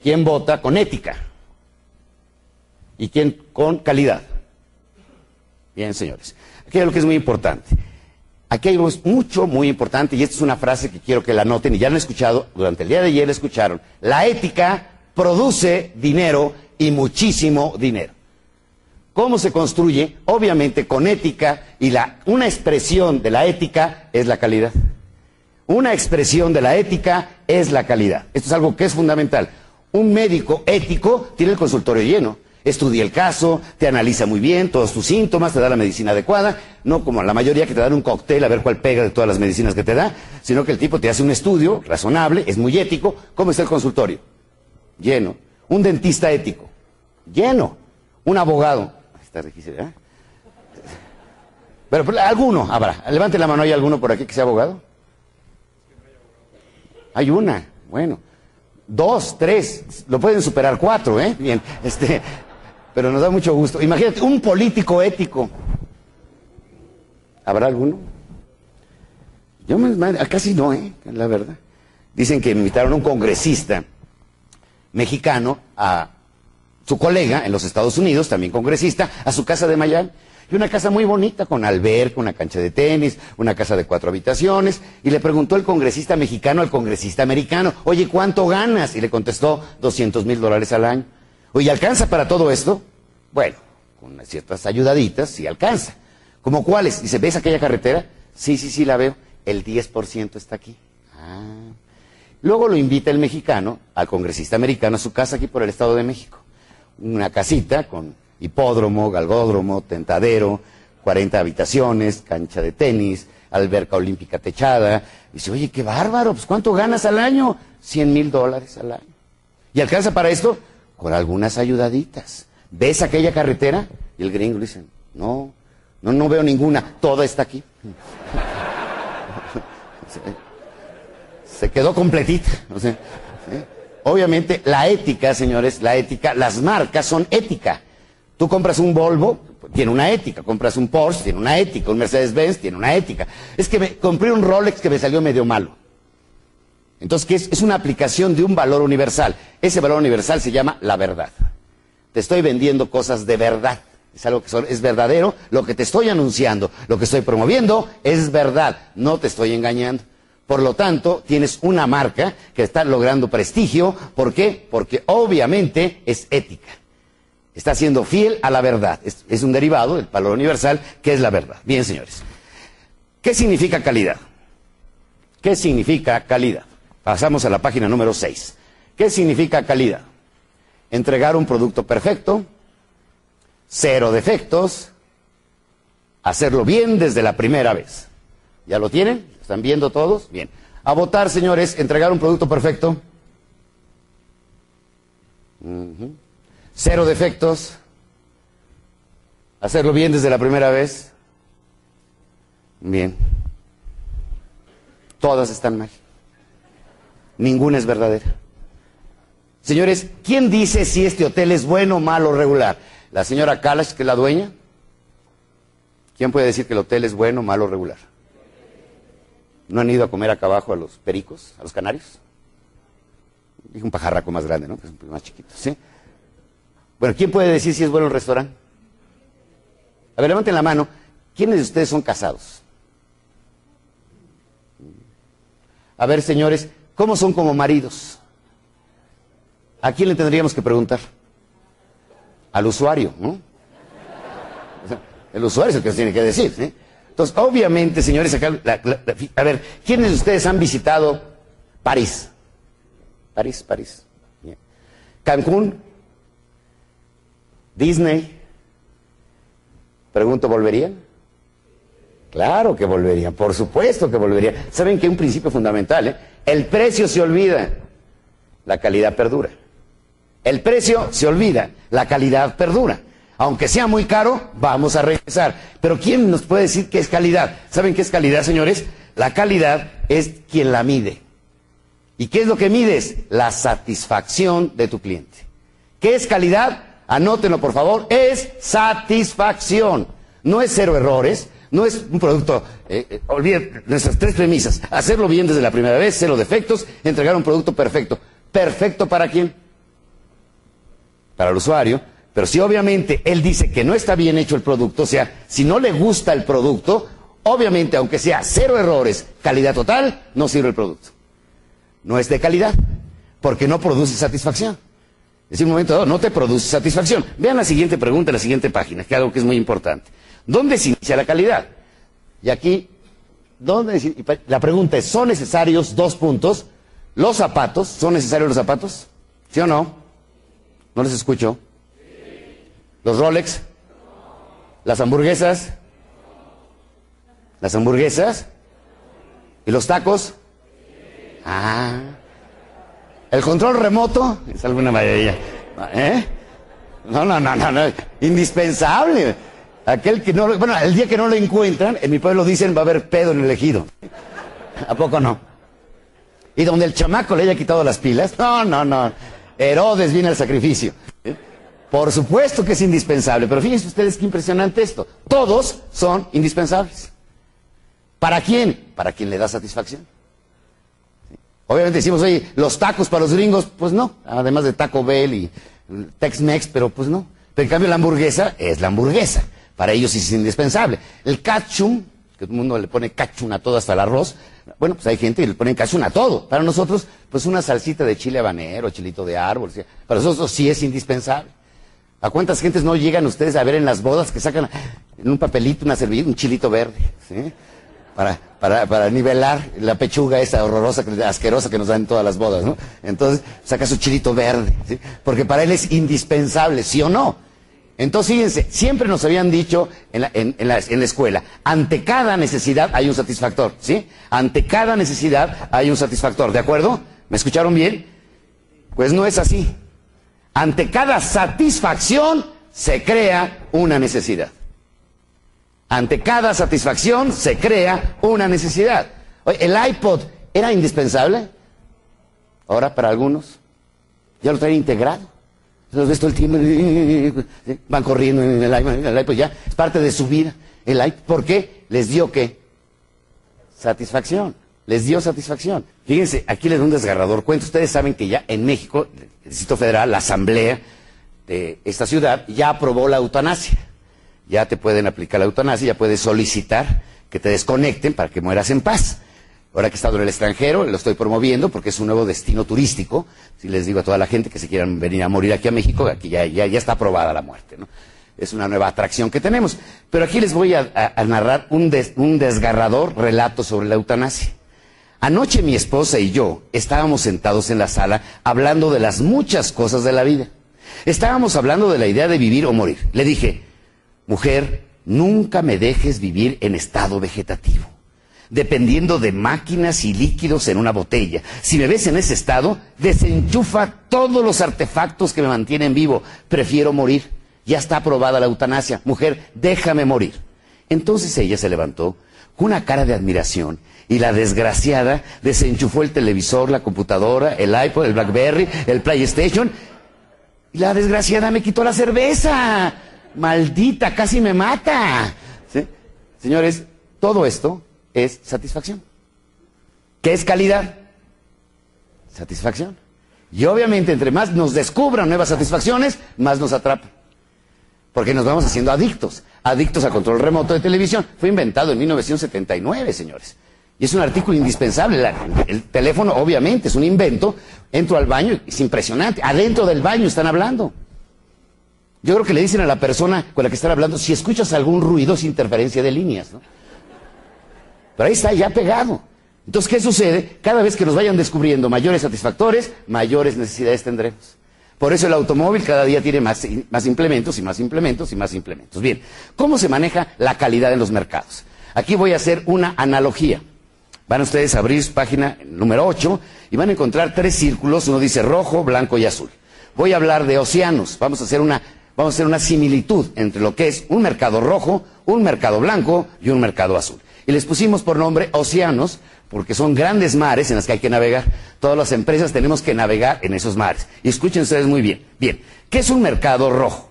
[SPEAKER 1] ¿Quién vota con ética? ¿Y quién con calidad? Bien, señores. Aquí hay algo que es muy importante. Aquí hay algo mucho, muy importante, y esta es una frase que quiero que la noten, y ya la han escuchado, durante el día de ayer la escucharon. La ética produce dinero y muchísimo dinero. ¿Cómo se construye? Obviamente con ética, y la, una expresión de la ética es la calidad. Una expresión de la ética es la calidad. Esto es algo que es fundamental. Un médico ético tiene el consultorio lleno. Estudia el caso, te analiza muy bien todos tus síntomas, te da la medicina adecuada, no como la mayoría que te dan un cóctel a ver cuál pega de todas las medicinas que te da, sino que el tipo te hace un estudio razonable, es muy ético. ¿Cómo está el consultorio? Lleno. Un dentista ético. Lleno. Un abogado. Está difícil. Pero, pero alguno habrá. Levante la mano, ¿hay alguno por aquí que sea abogado? Hay una, bueno. Dos, tres, lo pueden superar cuatro, ¿eh? Bien, este, pero nos da mucho gusto. Imagínate, un político ético. ¿Habrá alguno? Yo me, me- casi no, ¿eh? La verdad. Dicen que invitaron a un congresista mexicano a su colega en los Estados Unidos, también congresista, a su casa de Miami. Y una casa muy bonita, con alberca, una cancha de tenis, una casa de cuatro habitaciones. Y le preguntó el congresista mexicano al congresista americano, oye, ¿cuánto ganas? Y le contestó, 200 mil dólares al año. Oye, ¿alcanza para todo esto? Bueno, con ciertas ayudaditas, sí alcanza. ¿Como cuáles? Dice, ¿ves aquella carretera? Sí, sí, sí, la veo. El 10% está aquí. Ah. Luego lo invita el mexicano al congresista americano a su casa aquí por el Estado de México. Una casita con hipódromo, galgódromo, tentadero, 40 habitaciones, cancha de tenis, alberca olímpica techada. Dice, oye, qué bárbaro, pues ¿cuánto ganas al año? 100 mil dólares al año. ¿Y alcanza para esto? Con algunas ayudaditas. ¿Ves aquella carretera? Y el gringo le dice, no, no, no veo ninguna, toda está aquí. se quedó completita. ¿eh? Obviamente, la ética, señores, la ética, las marcas son ética. Tú compras un Volvo, tiene una ética. Compras un Porsche, tiene una ética. Un Mercedes-Benz, tiene una ética. Es que me, compré un Rolex que me salió medio malo. Entonces, ¿qué es? Es una aplicación de un valor universal. Ese valor universal se llama la verdad. Te estoy vendiendo cosas de verdad. Es algo que son- es verdadero. Lo que te estoy anunciando, lo que estoy promoviendo, es verdad. No te estoy engañando. Por lo tanto, tienes una marca que está logrando prestigio. ¿Por qué? Porque obviamente es ética. Está siendo fiel a la verdad. Es, un derivado del valor universal que es la verdad. Bien, señores. ¿Qué significa calidad? ¿Qué significa calidad? Pasamos a la página número 6. ¿Qué significa calidad? Entregar un producto perfecto, cero defectos, hacerlo bien desde la primera vez. ¿Ya lo tienen? ¿Están viendo todos? Bien. A votar, señores, entregar un producto perfecto. Cero defectos. Hacerlo bien desde la primera vez. Bien. Todas están mal. Ninguna es verdadera. Señores, ¿quién dice si este hotel es bueno, malo o regular? ¿La señora Kalash, que es la dueña? ¿Quién puede decir que el hotel es bueno, malo o regular? ¿No han ido a comer acá abajo a los pericos, a los canarios? Dije un pajarraco más grande, ¿no? Que es más chiquito, ¿sí? Bueno, ¿quién puede decir si es bueno el restaurante? A ver, levanten la mano. ¿Quiénes de ustedes son casados? A ver, señores, ¿cómo son como maridos? ¿A quién le tendríamos que preguntar? Al usuario, ¿no? El usuario es el que nos tiene que decir, ¿sí? Entonces, obviamente, señores, acá, la- a ver, ¿quiénes de ustedes han visitado París? París, París. Cancún, Disney. Pregunto, ¿volverían? Claro que volverían, por supuesto que volverían. ¿Saben que un principio fundamental? eh? El precio se olvida, la calidad perdura. El precio se olvida, la calidad perdura. Aunque sea muy caro, vamos a regresar. Pero ¿quién nos puede decir qué es calidad? ¿Saben qué es calidad, señores? La calidad es quien la mide. ¿Y qué es lo que mides? La satisfacción de tu cliente. ¿Qué es calidad? Anótenlo, por favor. Es satisfacción. No es cero errores. No es un producto. Eh, eh, olviden nuestras tres premisas. Hacerlo bien desde la primera vez, cero defectos, entregar un producto perfecto. ¿Perfecto para quién? Para el usuario. Pero si obviamente él dice que no está bien hecho el producto, o sea, si no le gusta el producto, obviamente, aunque sea cero errores, calidad total, no sirve el producto no es de calidad, porque no produce satisfacción. Es un momento dado, no te produce satisfacción. Vean la siguiente pregunta, la siguiente página, que es algo que es muy importante. ¿Dónde se inicia la calidad? Y aquí, ¿dónde la pregunta es, ¿son necesarios dos puntos? ¿Los zapatos? ¿Son necesarios los zapatos? ¿Sí o no? ¿No les escucho? ¿Los Rolex? ¿Las hamburguesas? ¿Las hamburguesas? ¿Y los tacos? Ah. El control remoto es alguna maravilla. ¿Eh? No, no, no, no, no. Indispensable. Aquel que no bueno, el día que no lo encuentran, en mi pueblo dicen va a haber pedo en el ejido. ¿A poco no? Y donde el chamaco le haya quitado las pilas, no, no, no. Herodes viene al sacrificio. Por supuesto que es indispensable, pero fíjense ustedes qué impresionante esto. Todos son indispensables. ¿Para quién? Para quien le da satisfacción. Obviamente decimos, oye, los tacos para los gringos, pues no, además de Taco Bell y Tex-Mex, pero pues no. Pero en cambio la hamburguesa es la hamburguesa. Para ellos es indispensable. El ketchup, que todo el mundo le pone ketchup a todo hasta el arroz. Bueno, pues hay gente que le pone ketchup a todo. Para nosotros, pues una salsita de chile habanero, chilito de árbol. Para nosotros sí es indispensable. ¿A cuántas gentes no llegan ustedes a ver en las bodas que sacan en un papelito, una servilleta, un chilito verde? ¿sí? Para, para, para nivelar la pechuga esa horrorosa, asquerosa que nos dan en todas las bodas, ¿no? Entonces, saca su chilito verde, ¿sí? Porque para él es indispensable, ¿sí o no? Entonces, fíjense, siempre nos habían dicho en la, en, en, la, en la, escuela, ante cada necesidad hay un satisfactor, ¿sí? Ante cada necesidad hay un satisfactor, ¿de acuerdo? ¿Me escucharon bien? Pues no es así. Ante cada satisfacción se crea una necesidad. Ante cada satisfacción se crea una necesidad. ¿El iPod era indispensable? Ahora para algunos. Ya lo traen integrado. Los ves el tiempo, van corriendo en el iPod, el iPod ya es parte de su vida. El iPod, ¿por qué? Les dio qué? Satisfacción. Les dio satisfacción. Fíjense, aquí les doy un desgarrador cuento. Ustedes saben que ya en México, el Distrito Federal, la Asamblea de esta ciudad, ya aprobó la eutanasia. Ya te pueden aplicar la eutanasia, ya puedes solicitar que te desconecten para que mueras en paz. Ahora que he estado en el extranjero, lo estoy promoviendo porque es un nuevo destino turístico. Si les digo a toda la gente que se quieran venir a morir aquí a México, aquí ya, está aprobada la muerte, ¿no? Es una nueva atracción que tenemos. Pero aquí les voy a, narrar un, un desgarrador relato sobre la eutanasia. Anoche mi esposa y yo estábamos sentados en la sala hablando de las muchas cosas de la vida. Estábamos hablando de la idea de vivir o morir. Le dije, mujer, nunca me dejes vivir en estado vegetativo, dependiendo de máquinas y líquidos en una botella. Si me ves en ese estado, desenchufa todos los artefactos que me mantienen vivo. Prefiero morir. Ya está aprobada la eutanasia. Mujer, déjame morir. Entonces ella se levantó con una cara de admiración y la desgraciada desenchufó el televisor, la computadora, el iPod, el Blackberry, el PlayStation. Y la desgraciada me quitó la cerveza. Maldita, casi me mata. Señores, todo esto es satisfacción. ¿Qué es calidad? Satisfacción. Y obviamente, entre más nos descubran nuevas satisfacciones, más nos atrapan. Porque nos vamos haciendo adictos. Adictos a control remoto de televisión. Fue inventado en 1979, señores. Y es un artículo indispensable. El teléfono, obviamente, es un invento. Entro al baño, es impresionante. Adentro del baño están hablando. Yo creo que le dicen a la persona con la que están hablando, si escuchas algún ruido, es interferencia de líneas. ¿no? Pero ahí está, ya pegado. Entonces, ¿qué sucede? Cada vez que nos vayan descubriendo mayores satisfactores, mayores necesidades tendremos. Por eso el automóvil cada día tiene más, más implementos y más implementos y más implementos. Bien, ¿cómo se maneja la calidad en los mercados? Aquí voy a hacer una analogía. Van ustedes a abrir página número 8 y van a encontrar tres círculos. Uno dice rojo, blanco y azul. Voy a hablar de océanos. Vamos a hacer una, vamos a hacer una similitud entre lo que es un mercado rojo, un mercado blanco y un mercado azul. Y les pusimos por nombre océanos porque son grandes mares en los que hay que navegar. Todas las empresas tenemos que navegar en esos mares. Y escuchen ustedes muy bien. Bien, ¿qué es un mercado rojo?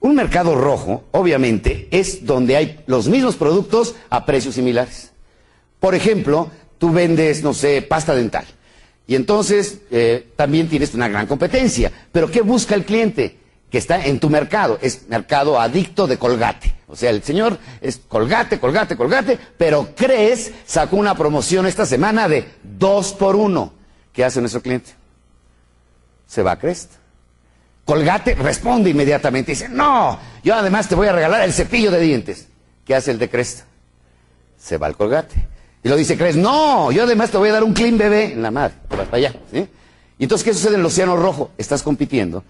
[SPEAKER 1] Un mercado rojo, obviamente, es donde hay los mismos productos a precios similares. Por ejemplo, tú vendes, no sé, pasta dental. Y entonces eh, también tienes una gran competencia. Pero ¿qué busca el cliente? Que está en tu mercado. Es mercado adicto de colgate. O sea, el señor es colgate, colgate, colgate, pero crees sacó una promoción esta semana de dos por uno. ¿Qué hace nuestro cliente? Se va a Crest. Colgate responde inmediatamente dice, no, yo además te voy a regalar el cepillo de dientes. ¿Qué hace el de Crest? Se va al Colgate. Y lo dice Crest, no, yo además te voy a dar un clean bebé en la madre, vas para allá. ¿sí? Y entonces, ¿qué sucede en el Océano Rojo? Estás compitiendo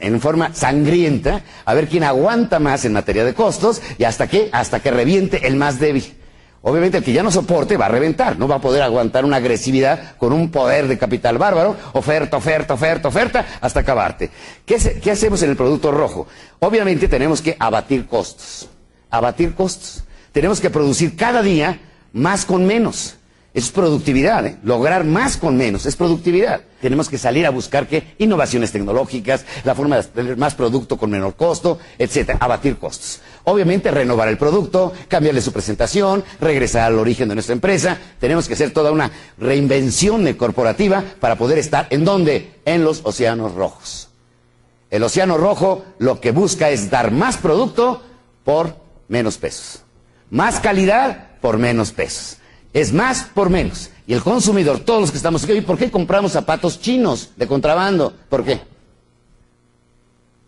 [SPEAKER 1] en forma sangrienta a ver quién aguanta más en materia de costos y hasta que, hasta que reviente el más débil. Obviamente el que ya no soporte va a reventar, no va a poder aguantar una agresividad con un poder de capital bárbaro, oferta, oferta, oferta, oferta, hasta acabarte. ¿Qué, ¿Qué, hacemos en el producto rojo? Obviamente tenemos que abatir costos, abatir costos. Tenemos que producir cada día más con menos. Es productividad, ¿eh? lograr más con menos, es productividad. Tenemos que salir a buscar qué innovaciones tecnológicas, la forma de tener más producto con menor costo, etcétera, abatir costos. Obviamente renovar el producto, cambiarle su presentación, regresar al origen de nuestra empresa. Tenemos que hacer toda una reinvención corporativa para poder estar en dónde? En los océanos rojos. El océano rojo lo que busca es dar más producto por menos pesos. Más calidad por menos pesos. Es más por menos. Y el consumidor, todos los que estamos aquí, ¿por qué compramos zapatos chinos de contrabando? ¿Por qué?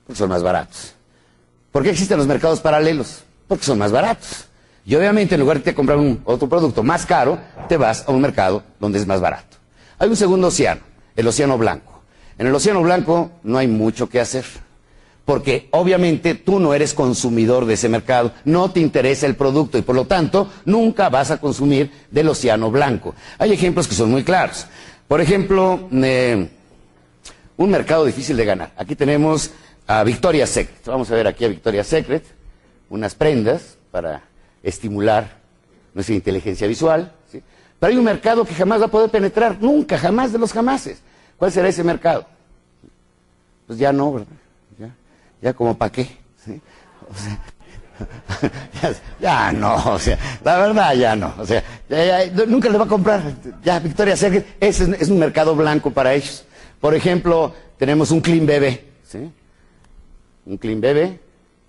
[SPEAKER 1] Porque son más baratos. ¿Por qué existen los mercados paralelos? Porque son más baratos. Y obviamente en lugar de comprar un, otro producto más caro, te vas a un mercado donde es más barato. Hay un segundo océano, el océano blanco. En el océano blanco no hay mucho que hacer porque obviamente tú no eres consumidor de ese mercado, no te interesa el producto y por lo tanto nunca vas a consumir del océano blanco. Hay ejemplos que son muy claros. Por ejemplo, eh, un mercado difícil de ganar. Aquí tenemos a Victoria's Secret. Vamos a ver aquí a Victoria's Secret, unas prendas para estimular nuestra inteligencia visual. Pero hay un mercado que jamás va a poder penetrar, nunca, jamás de los jamases. ¿Cuál será ese mercado? Pues ya no, ¿verdad? Ya como para qué. O sea, ya, no, o sea, la verdad ya no, o sea, nunca le va a comprar, ya Victoria ese es, es, un mercado blanco para ellos. Por ejemplo, tenemos un Clean Bebé, ¿sí? Un Clean Bebé,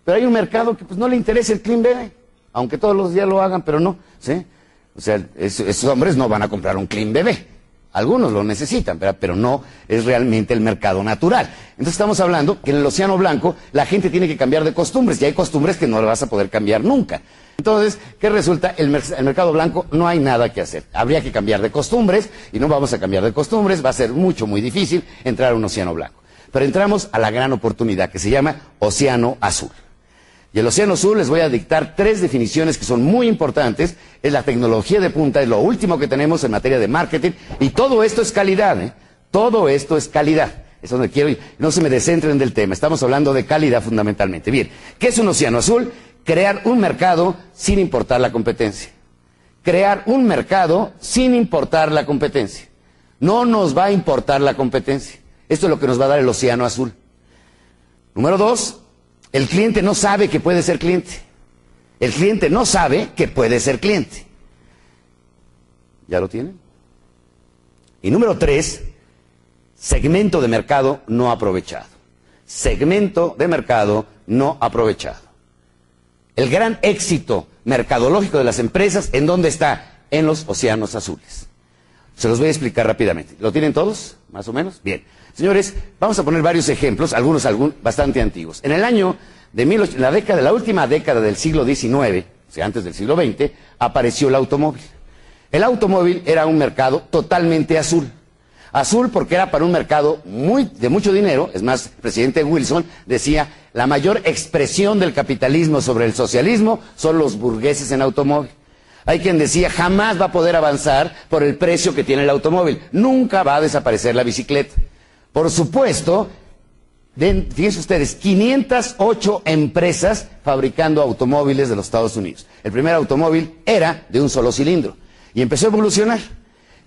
[SPEAKER 1] pero hay un mercado que pues no le interesa el Clean Bebé, aunque todos los días lo hagan, pero no, ¿sí? O sea, esos hombres no van a comprar un Clean Bebé, algunos lo necesitan, pero no es realmente el mercado natural. Entonces estamos hablando que en el Océano Blanco la gente tiene que cambiar de costumbres y hay costumbres que no vas a poder cambiar nunca. Entonces, ¿qué resulta? El, el mercado blanco no hay nada que hacer. Habría que cambiar de costumbres y no vamos a cambiar de costumbres. Va a ser mucho, muy difícil entrar a un Océano Blanco. Pero entramos a la gran oportunidad que se llama Océano Azul. Y el Océano Azul les voy a dictar tres definiciones que son muy importantes. Es la tecnología de punta, es lo último que tenemos en materia de marketing. Y todo esto es calidad, ¿eh? Todo esto es calidad. Es donde quiero ir. No se me descentren del tema. Estamos hablando de calidad fundamentalmente. Bien, ¿qué es un Océano Azul? Crear un mercado sin importar la competencia. Crear un mercado sin importar la competencia. No nos va a importar la competencia. Esto es lo que nos va a dar el Océano Azul. Número dos, el cliente no sabe que puede ser cliente. El cliente no sabe que puede ser cliente. ¿Ya lo tienen? Y número tres, segmento de mercado no aprovechado. Segmento de mercado no aprovechado. El gran éxito mercadológico de las empresas, ¿en dónde está? En los océanos azules. Se los voy a explicar rápidamente. ¿Lo tienen todos? ¿Más o menos? Bien. Señores, vamos a poner varios ejemplos, algunos bastante antiguos. En el año de la década, la última década del siglo XIX, o sea, antes del siglo XX, apareció el automóvil. El automóvil era un mercado totalmente azul. Azul porque era para un mercado muy, de mucho dinero, es más, el presidente Wilson decía, la mayor expresión del capitalismo sobre el socialismo son los burgueses en automóvil. Hay quien decía, jamás va a poder avanzar por el precio que tiene el automóvil, nunca va a desaparecer la bicicleta. Por supuesto, fíjense ustedes, 508 empresas fabricando automóviles de los Estados Unidos. El primer automóvil era de un solo cilindro y empezó a evolucionar.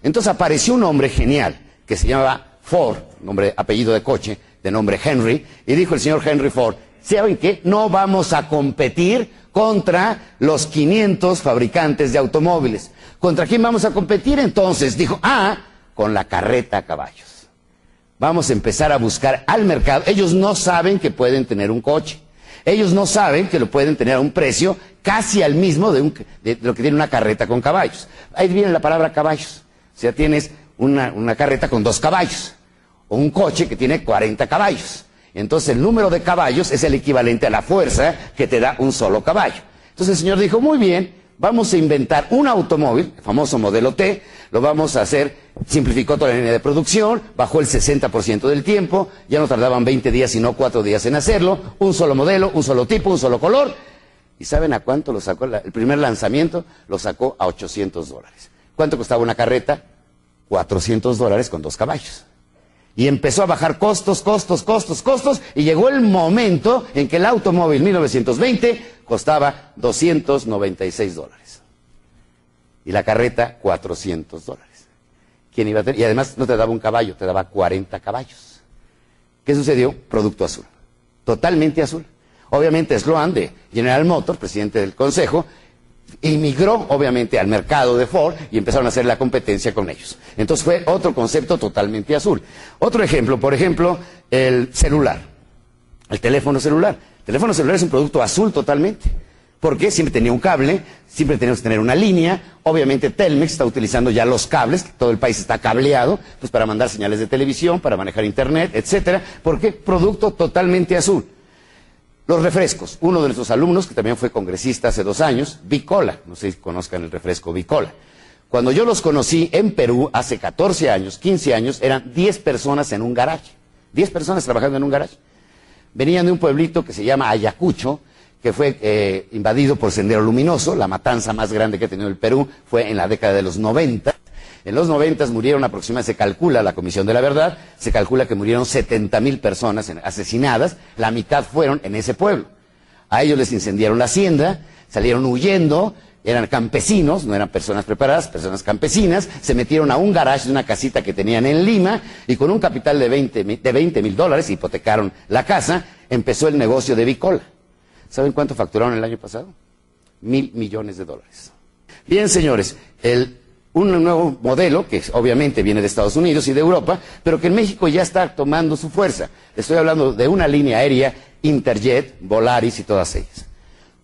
[SPEAKER 1] Entonces apareció un hombre genial que se llamaba Ford, nombre, apellido de coche, de nombre Henry, y dijo el señor Henry Ford, ¿saben qué? No vamos a competir contra los 500 fabricantes de automóviles. ¿Contra quién vamos a competir entonces? Dijo, ah, con la carreta a caballos. Vamos a empezar a buscar al mercado. Ellos no saben que pueden tener un coche. Ellos no saben que lo pueden tener a un precio casi al mismo de, lo que tiene una carreta con caballos. Ahí viene la palabra caballos. O sea, tienes una, una carreta con dos caballos. O un coche que tiene 40 caballos. Entonces el número de caballos es el equivalente a la fuerza que te da un solo caballo. Entonces el señor dijo, muy bien, vamos a inventar un automóvil, el famoso modelo T, lo vamos a hacer, simplificó toda la línea de producción, bajó el 60% del tiempo, ya no tardaban 20 días sino 4 días en hacerlo, un solo modelo, un solo tipo, un solo color. ¿Y saben a cuánto lo sacó? El primer lanzamiento lo sacó a 800 dólares. ¿Cuánto costaba una carreta? 400 dólares con dos caballos. Y empezó a bajar costos, costos, costos, costos, y llegó el momento en que el automóvil 1920 costaba 296 dólares. y la carreta 400 dólares. ¿Quién iba a tener? Y además no te daba un caballo, te daba 40 caballos. ¿Qué sucedió? Producto azul. Totalmente azul. Obviamente Sloan de General Motors, presidente del consejo, inmigró obviamente al mercado de Ford y empezaron a hacer la competencia con ellos. Entonces fue otro concepto totalmente azul. Otro ejemplo, por ejemplo, el celular, el teléfono celular. El teléfono celular es un producto azul totalmente. Porque siempre tenía un cable, siempre teníamos que tener una línea. Obviamente Telmex está utilizando ya los cables, todo el país está cableado, pues para mandar señales de televisión, para manejar internet, etcétera. Porque producto totalmente azul. Los refrescos. Uno de nuestros alumnos, que también fue congresista hace dos años, Bicola. No sé si conozcan el refresco Bicola. Cuando yo los conocí en Perú hace 14 años, 15 años, eran 10 personas en un garaje. 10 personas trabajando en un garaje. Venían de un pueblito que se llama Ayacucho, que fue eh, invadido por Sendero Luminoso, la matanza más grande que ha tenido el Perú fue en la década de los 90. En los 90 murieron aproximadamente, se calcula, la Comisión de la Verdad, se calcula que murieron 70 mil personas asesinadas, la mitad fueron en ese pueblo. A ellos les incendiaron la hacienda, salieron huyendo, eran campesinos, no eran personas preparadas, personas campesinas, se metieron a un garage de una casita que tenían en Lima y con un capital de 20 mil dólares, hipotecaron la casa, empezó el negocio de Bicola. ¿Saben cuánto facturaron el año pasado? Mil millones de dólares. Bien, señores, el, un nuevo modelo que obviamente viene de Estados Unidos y de Europa, pero que en México ya está tomando su fuerza. Estoy hablando de una línea aérea, Interjet, Volaris y todas ellas.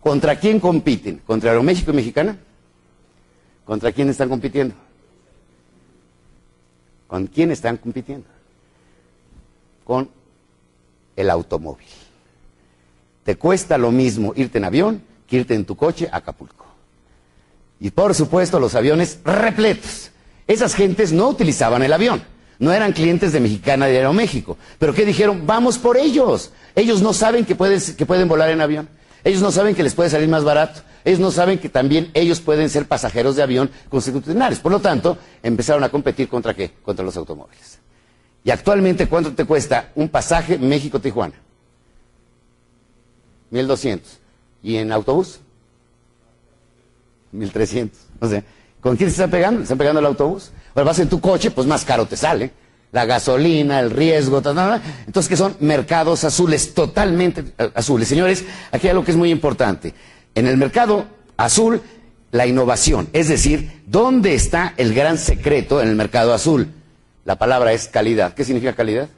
[SPEAKER 1] ¿Contra quién compiten? ¿Contra Aeroméxico y Mexicana? ¿Contra quién están compitiendo? ¿Con quién están compitiendo? Con el automóvil. Te cuesta lo mismo irte en avión que irte en tu coche a Acapulco. Y por supuesto los aviones repletos. Esas gentes no utilizaban el avión. No eran clientes de Mexicana de Aeroméxico. Pero ¿qué dijeron? Vamos por ellos. Ellos no saben que pueden, que pueden volar en avión. Ellos no saben que les puede salir más barato. Ellos no saben que también ellos pueden ser pasajeros de avión constitucionales. Por lo tanto, empezaron a competir contra qué? Contra los automóviles. Y actualmente, ¿cuánto te cuesta un pasaje México-Tijuana? 1200. ¿Y en autobús? 1300. O sea, ¿con quién se está pegando? ¿Se está pegando el autobús? Ahora vas en tu coche, pues más caro te sale. La gasolina, el riesgo, tal, Entonces, que son mercados azules, totalmente eh, azules. Señores, aquí hay algo que es muy importante. En el mercado azul, la innovación. Es decir, ¿dónde está el gran secreto en el mercado azul? La palabra es calidad. ¿Qué significa calidad?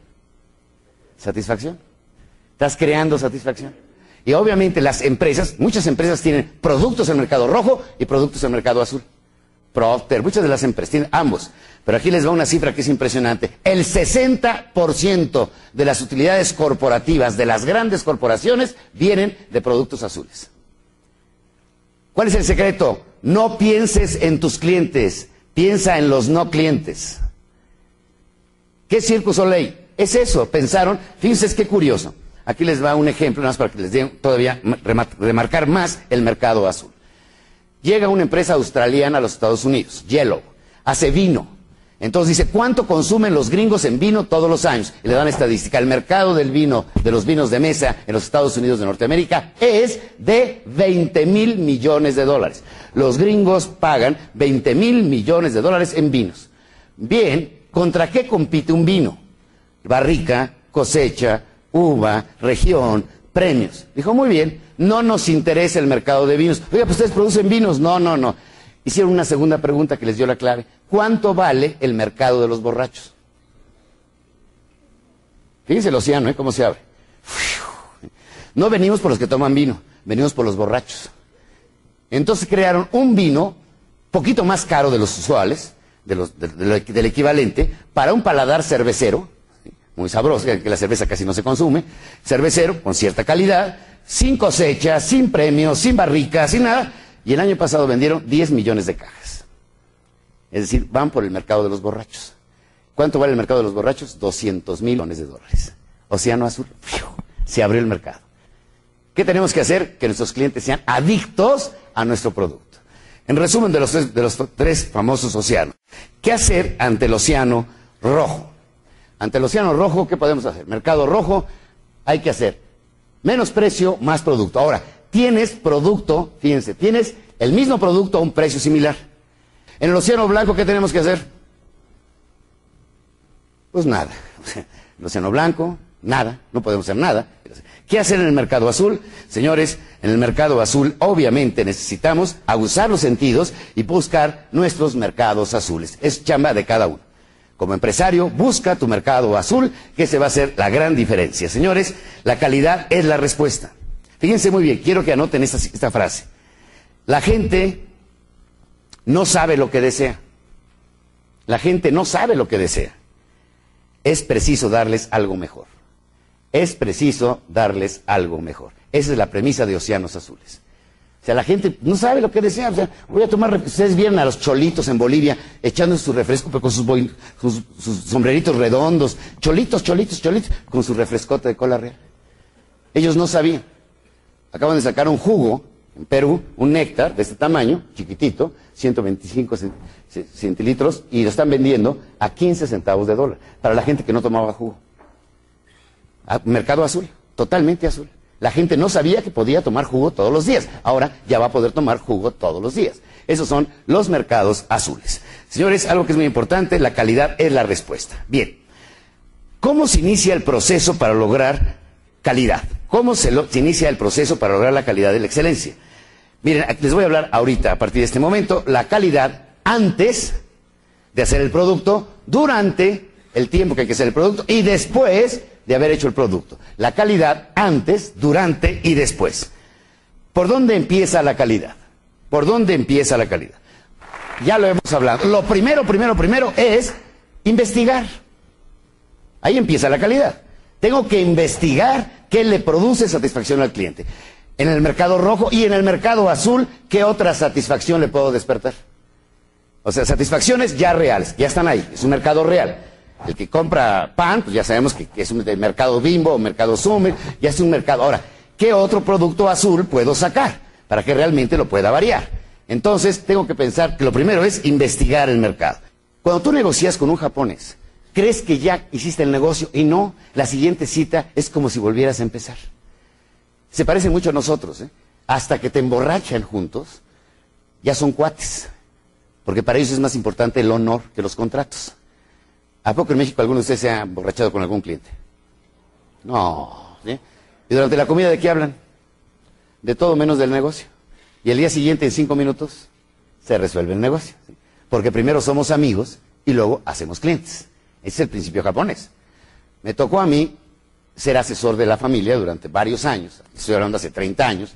[SPEAKER 1] Satisfacción. Estás creando satisfacción. Y obviamente las empresas, muchas empresas tienen productos en mercado rojo y productos en mercado azul. Procter, muchas de las empresas tienen ambos. Pero aquí les va una cifra que es impresionante. El 60% de las utilidades corporativas de las grandes corporaciones vienen de productos azules. ¿Cuál es el secreto? No pienses en tus clientes, piensa en los no clientes. ¿Qué Circo Soleil? Es eso, pensaron, fíjense qué curioso. Aquí les va un ejemplo, nada más para que les den todavía remarcar más el mercado azul. Llega una empresa australiana a los Estados Unidos, Yellow, hace vino. Entonces dice, ¿cuánto consumen los gringos en vino todos los años? Y le dan estadística. El mercado del vino, de los vinos de mesa en los Estados Unidos de Norteamérica es de 20 mil millones de dólares. Los gringos pagan 20 mil millones de dólares en vinos. Bien, ¿contra qué compite un vino? Barrica, cosecha, uva, región, premios. Dijo, muy bien, no nos interesa el mercado de vinos. Oiga, pues ustedes producen vinos. No, no, no. Hicieron una segunda pregunta que les dio la clave. ¿Cuánto vale el mercado de los borrachos? Fíjense el océano, ¿eh? ¿Cómo se abre? No venimos por los que toman vino, venimos por los borrachos. Entonces crearon un vino poquito más caro de los usuales, de los, del equivalente, para un paladar cervecero, muy sabroso, que la cerveza casi no se consume, cervecero con cierta calidad, sin cosecha, sin premios, sin barricas, sin nada, y el año pasado vendieron 10 millones de cajas. Es decir, van por el mercado de los borrachos. ¿Cuánto vale el mercado de los borrachos? 200 millones de dólares. Océano Azul, se abrió el mercado. ¿Qué tenemos que hacer? Que nuestros clientes sean adictos a nuestro producto. En resumen de los de los tres famosos océanos. ¿Qué hacer ante el océano rojo? Ante el océano rojo, ¿qué podemos hacer? Mercado rojo, hay que hacer menos precio, más producto. Ahora, tienes producto, fíjense, tienes el mismo producto a un precio similar. En el Océano Blanco, ¿qué tenemos que hacer? Pues nada. El Océano Blanco, nada, no podemos hacer nada. ¿Qué hacer en el mercado azul? Señores, en el mercado azul obviamente necesitamos abusar los sentidos y buscar nuestros mercados azules. Es chamba de cada uno. Como empresario, busca tu mercado azul, que se va a hacer la gran diferencia. Señores, la calidad es la respuesta. Fíjense muy bien, quiero que anoten esta, esta frase. La gente no sabe lo que desea. La gente no sabe lo que desea. Es preciso darles algo mejor. Es preciso darles algo mejor. Esa es la premisa de Océanos Azules. O sea, la gente no sabe lo que desea. O sea, voy a tomar. Ustedes vieron a los cholitos en Bolivia echando su refresco, pero con sus, sombreritos redondos. Cholitos, cholitos, cholitos, con su refrescote de cola real. Ellos no sabían. Acaban de sacar un jugo en Perú, un néctar de este tamaño, chiquitito, 125 cen- ce- centilitros, y lo están vendiendo a 15 centavos de dólar para la gente que no tomaba jugo. Ah, mercado azul, totalmente azul. La gente no sabía que podía tomar jugo todos los días. Ahora ya va a poder tomar jugo todos los días. Esos son los mercados azules. Señores, algo que es muy importante, la calidad es la respuesta. Bien, ¿cómo se inicia el proceso para lograr calidad? ¿Cómo se, inicia el proceso para lograr la calidad de la excelencia? Miren, les voy a hablar ahorita, a partir de este momento, la calidad antes de hacer el producto, durante el tiempo que hay que hacer el producto y después de haber hecho el producto. La calidad antes, durante y después. ¿Por dónde empieza la calidad? ¿Por dónde empieza la calidad? Ya lo hemos hablado. Lo primero, primero, primero es investigar. Ahí empieza la calidad. Tengo que investigar qué le produce satisfacción al cliente. En el mercado rojo y en el mercado azul, ¿qué otra satisfacción le puedo despertar? O sea, satisfacciones ya reales, ya están ahí, es un mercado real. El que compra pan, pues ya sabemos que, es un mercado bimbo o mercado sumer, ya es un mercado. Ahora, ¿qué otro producto azul puedo sacar para que realmente lo pueda variar? Entonces, tengo que pensar que lo primero es investigar el mercado. Cuando tú negocias con un japonés, crees que ya hiciste el negocio y no, la siguiente cita es como si volvieras a empezar. Se parecen mucho a nosotros, ¿eh? Hasta que te emborrachan juntos, ya son cuates. Porque para ellos es más importante el honor que los contratos. ¿A poco en México alguno de ustedes se ha emborrachado con algún cliente? No. ¿Y durante la comida de qué hablan? De todo menos del negocio. Y el día siguiente, en cinco minutos, se resuelve el negocio. Porque primero somos amigos y luego hacemos clientes. Ese es el principio japonés. Me tocó a mí ser asesor de la familia durante varios años. Estoy hablando hace 30 años.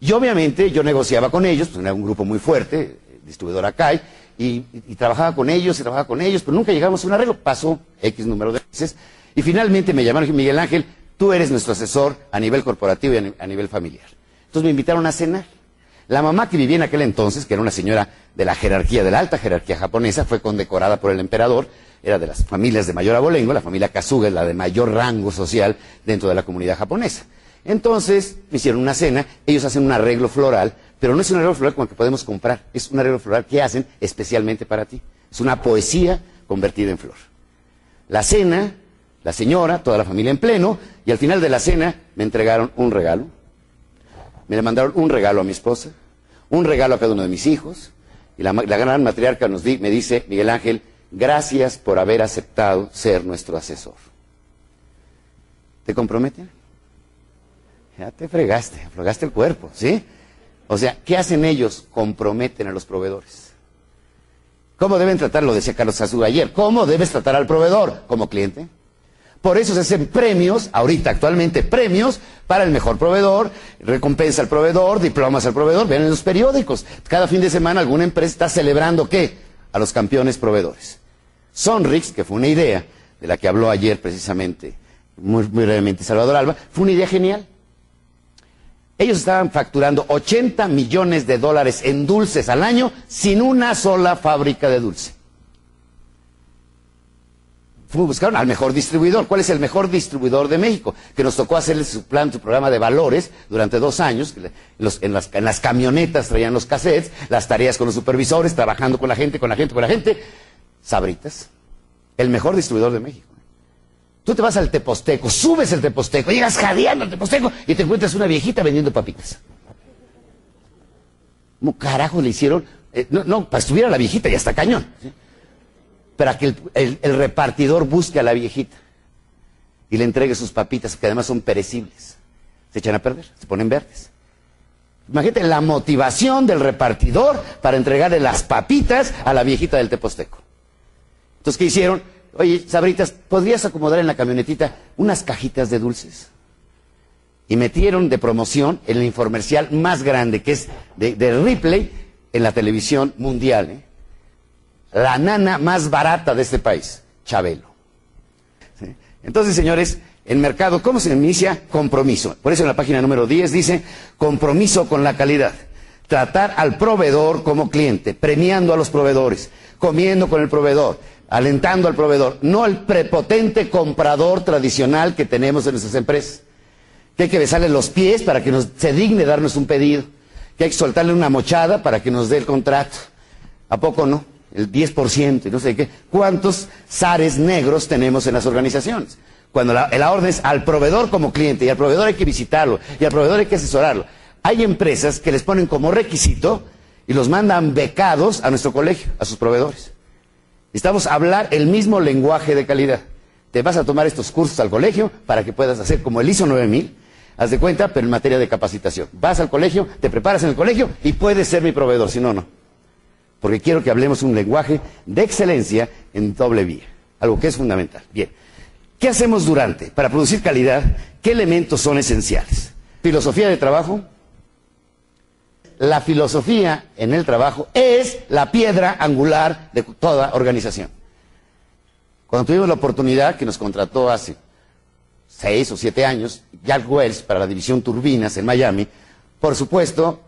[SPEAKER 1] Y obviamente yo negociaba con ellos, pues era un grupo muy fuerte, eh, distribuidor Akai, y, trabajaba con ellos, y trabajaba con ellos, pero nunca llegamos a un arreglo. Pasó X número de veces, y finalmente me llamaron Miguel Ángel, tú eres nuestro asesor a nivel corporativo y a, a nivel familiar. Entonces me invitaron a cenar. La mamá que vivía en aquel entonces, que era una señora de la jerarquía, de la alta jerarquía japonesa, fue condecorada por el emperador, era de las familias de mayor abolengo, la familia Kasuga es la de mayor rango social dentro de la comunidad japonesa. Entonces me hicieron una cena, ellos hacen un arreglo floral, pero no es un arreglo floral como el que podemos comprar, es un arreglo floral que hacen especialmente para ti. Es una poesía convertida en flor. La cena, la señora, toda la familia en pleno, y al final de la cena me entregaron un regalo. Me mandaron un regalo a mi esposa, un regalo a cada uno de mis hijos, y la, gran matriarca nos di- me dice, Miguel Ángel, gracias por haber aceptado ser nuestro asesor. ¿Te comprometen? Ya te fregaste, fregaste el cuerpo, ¿sí? O sea, ¿qué hacen ellos? Comprometen a los proveedores. ¿Cómo deben tratarlo? Decía Carlos Sazú ayer. ¿Cómo debes tratar al proveedor? Como cliente. Por eso se hacen premios, ahorita actualmente premios, para el mejor proveedor, recompensa al proveedor, diplomas al proveedor. Vean en los periódicos. Cada fin de semana alguna empresa está celebrando qué? A los campeones proveedores. Sonrix, que fue una idea de la que habló ayer precisamente, muy brevemente Salvador Alba, fue una idea genial. Ellos estaban facturando 80 millones de dólares en dulces al año sin una sola fábrica de dulce. Buscaron al mejor distribuidor. ¿Cuál es el mejor distribuidor de México? Que nos tocó hacerle su plan, su programa de valores durante dos años. en, las, en las camionetas traían los cassettes, las tareas con los supervisores, trabajando con la gente, con la gente, con la gente. Sabritas, el mejor distribuidor de México. Tú te vas al Teposteco, subes el Teposteco, llegas jadeando al Teposteco y te encuentras una viejita vendiendo papitas. ¿Cómo carajo le hicieron Eh, no, no, para estuviera la viejita y hasta cañón. Para que el, el- el repartidor busque a la viejita y le entregue sus papitas, que además son perecibles. Se echan a perder, se ponen verdes. Imagínate la motivación del repartidor para entregarle las papitas a la viejita del Teposteco. Entonces, ¿qué hicieron? Oye, Sabritas, ¿podrías acomodar en la camionetita unas cajitas de dulces? Y metieron de promoción el infomercial más grande, que es de, Ripley, en la televisión mundial. ¿eh? La nana más barata de este país, Chabelo. Entonces, señores, el mercado, ¿cómo se inicia? Compromiso. Por eso en la página número 10 dice compromiso con la calidad. Tratar al proveedor como cliente, premiando a los proveedores, comiendo con el proveedor, alentando al proveedor, no al prepotente comprador tradicional que tenemos en nuestras empresas. Que hay que besarle los pies para que nos, se digne darnos un pedido. Que hay que soltarle una mochada para que nos dé el contrato. ¿A poco no? El 10% y no sé qué. ¿Cuántos zares negros tenemos en las organizaciones? Cuando la, la orden es al proveedor como cliente y al proveedor hay que visitarlo y al proveedor hay que asesorarlo. Hay empresas que les ponen como requisito y los mandan becados a nuestro colegio, a sus proveedores. Necesitamos hablar el mismo lenguaje de calidad. Te vas a tomar estos cursos al colegio para que puedas hacer como el ISO 9000, haz de cuenta, pero en materia de capacitación. Vas al colegio, te preparas en el colegio y puedes ser mi proveedor, si no, no. Porque quiero que hablemos un lenguaje de excelencia en doble vía, algo que es fundamental. Bien, ¿qué hacemos durante? Para producir calidad, ¿qué elementos son esenciales? Filosofía de trabajo. La filosofía en el trabajo es la piedra angular de toda organización. Cuando tuvimos la oportunidad que nos contrató hace seis o siete años, Jack Wells para la división Turbinas en Miami, por supuesto,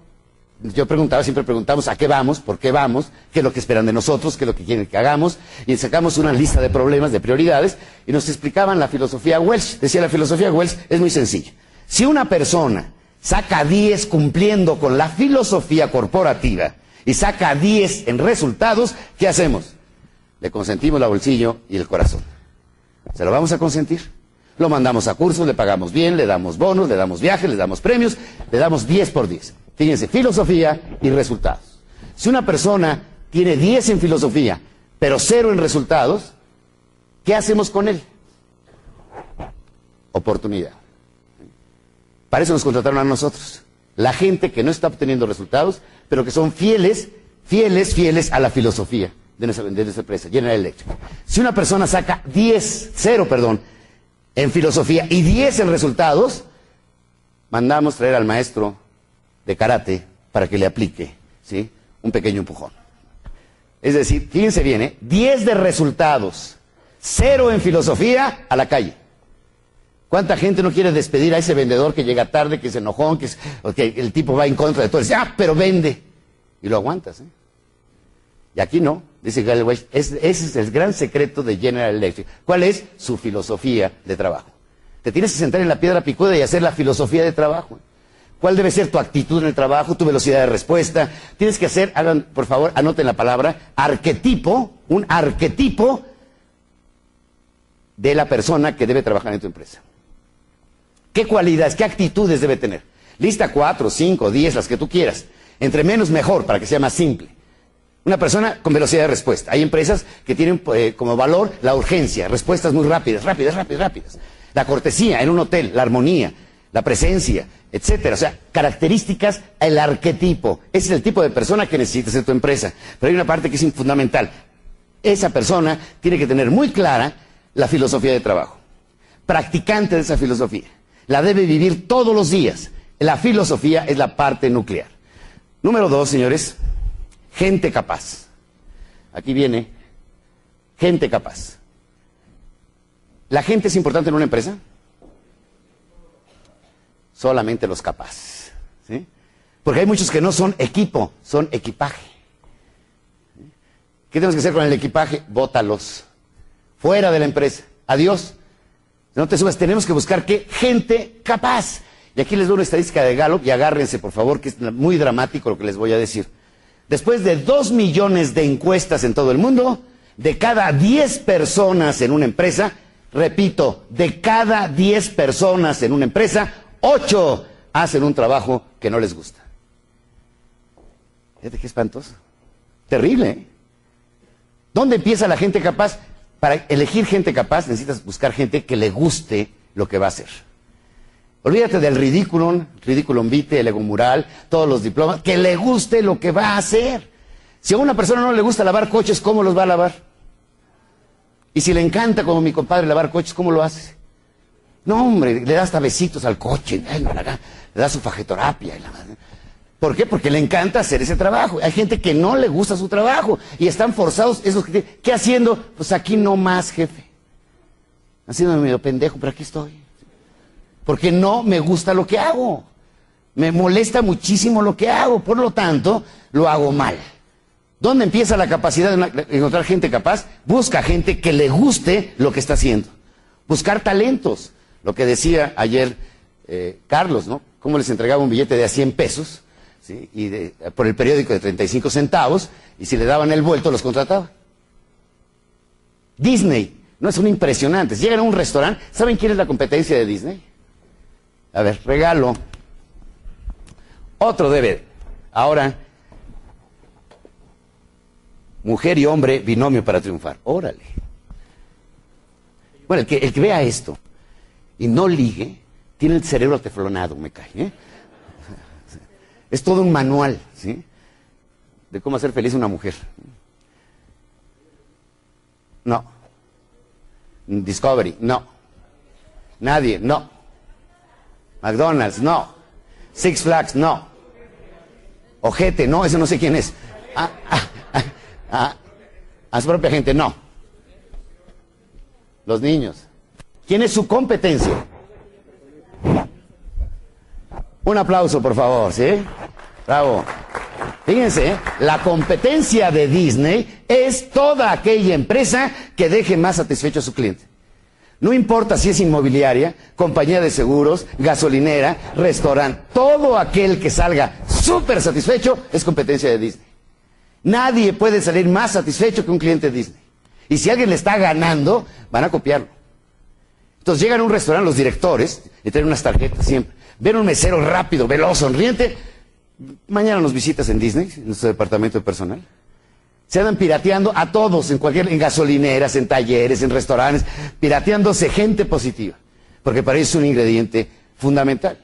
[SPEAKER 1] yo preguntaba, siempre preguntamos a qué vamos, por qué vamos, qué es lo que esperan de nosotros, qué es lo que quieren que hagamos, y sacamos una lista de problemas, de prioridades, y nos explicaban la filosofía Wells. Decía la filosofía Wells es muy sencilla. Si una persona saca 10 cumpliendo con la filosofía corporativa y saca 10 en resultados, ¿qué hacemos? Le consentimos la bolsillo y el corazón. ¿Se lo vamos a consentir? Lo mandamos a cursos, le pagamos bien, le damos bonos, le damos viajes, le damos premios, le damos 10 por 10. Fíjense, filosofía y resultados. Si una persona tiene 10 en filosofía, pero cero en resultados, ¿qué hacemos con él? Oportunidad. Para eso nos contrataron a nosotros. La gente que no está obteniendo resultados, pero que son fieles, fieles, fieles a la filosofía de nuestra, de nuestra empresa, General Electric. Si una persona saca 10, cero, perdón, en filosofía y 10 en resultados, mandamos traer al maestro de karate para que le aplique, ¿sí? Un pequeño empujón. Es decir, fíjense bien, ¿eh? 10 de resultados, cero en filosofía, a la calle. ¿Cuánta gente no quiere despedir a ese vendedor que llega tarde, que es enojón, que, el tipo va en contra de todo? Dice, ah, pero vende. Y lo aguantas, ¿eh? Y aquí no, dice es- ese es el gran secreto de General Electric. ¿Cuál es su filosofía de trabajo? Te tienes que sentar en la piedra picuda y hacer la filosofía de trabajo. ¿Cuál debe ser tu actitud en el trabajo, tu velocidad de respuesta? Tienes que hacer, hagan, por favor, anoten la palabra, arquetipo, un arquetipo de la persona que debe trabajar en tu empresa. ¿Qué cualidades, qué actitudes debe tener? Lista cuatro, cinco, diez, las que tú quieras. Entre menos mejor, para que sea más simple. Una persona con velocidad de respuesta. Hay empresas que tienen eh, como valor la urgencia, respuestas muy rápidas, rápidas, rápidas, rápidas. La cortesía en un hotel, la armonía, la presencia, etcétera. O sea, características, el arquetipo. Ese es el tipo de persona que necesitas en tu empresa. Pero hay una parte que es fundamental. Esa persona tiene que tener muy clara la filosofía de trabajo. Practicante de esa filosofía. La debe vivir todos los días. La filosofía es la parte nuclear. Número dos, señores, gente capaz. Aquí viene gente capaz. ¿La gente es importante en una empresa? Solamente los capaces. ¿sí? Porque hay muchos que no son equipo, son equipaje. ¿Qué tenemos que hacer con el equipaje? Bótalos. Fuera de la empresa. Adiós. No te subas. Tenemos que buscar qué gente capaz. Y aquí les doy una estadística de Gallup y agárrense, por favor, que es muy dramático lo que les voy a decir. Después de dos millones de encuestas en todo el mundo, de cada 10 personas en una empresa, repito, de cada 10 personas en una empresa, 8 hacen un trabajo que no les gusta. Fíjate qué espantoso. Terrible. ¿eh? ¿Dónde empieza la gente capaz? Para elegir gente capaz necesitas buscar gente que le guste lo que va a hacer. Olvídate del ridículo, ridículum vitae, el ego mural, todos los diplomas, que le guste lo que va a hacer. Si a una persona no le gusta lavar coches, ¿cómo los va a lavar? Y si le encanta, como mi compadre, lavar coches, ¿cómo lo hace? No, hombre, le da hasta besitos al coche, ay, le da su fajetorapia. y la madre. ¿Por qué? Porque le encanta hacer ese trabajo. Hay gente que no le gusta su trabajo y están forzados esos que ¿Qué haciendo? Pues aquí no más, jefe. Haciéndome medio pendejo, pero aquí estoy. Porque no me gusta lo que hago. Me molesta muchísimo lo que hago. Por lo tanto, lo hago mal. ¿Dónde empieza la capacidad de encontrar gente capaz? Busca gente que le guste lo que está haciendo. Buscar talentos. Lo que decía ayer eh, Carlos, ¿no? Cómo les entregaba un billete de a 100 pesos por el periódico de 35 centavos y si le daban el vuelto los contrataba. Disney, no son impresionantes. Llegan a un restaurante, ¿saben quién es la competencia de Disney? A ver, regalo. Otro debe. Ahora, mujer y hombre, binomio para triunfar. Órale. Bueno, el que, el que vea esto y no ligue, tiene el cerebro teflonado, me cae. ¿eh? Es todo un manual, ¿sí? De cómo hacer feliz a una mujer. No. Discovery, no. Nadie, no. McDonald's, no. Six Flags, no. Ojete, no, eso no sé quién es. Ah, ah, ah, ah, a su propia gente, no. Los niños. ¿Quién es su competencia? Un aplauso, por favor, ¿sí? Bravo. Fíjense, la competencia de Disney es toda aquella empresa que deje más satisfecho a su cliente. No importa si es inmobiliaria, compañía de seguros, gasolinera, restaurante, todo aquel que salga súper satisfecho es competencia de Disney. Nadie puede salir más satisfecho que un cliente Disney. Y si alguien le está ganando, van a copiarlo. Entonces llegan a un restaurante los directores y tienen unas tarjetas siempre. Ven un mesero rápido, veloz, sonriente. Mañana nos visitas en Disney, en nuestro departamento de personal. Se andan pirateando a todos, en cualquier, en gasolineras, en talleres, en restaurantes, pirateándose gente positiva. Porque para ellos es un ingrediente fundamental.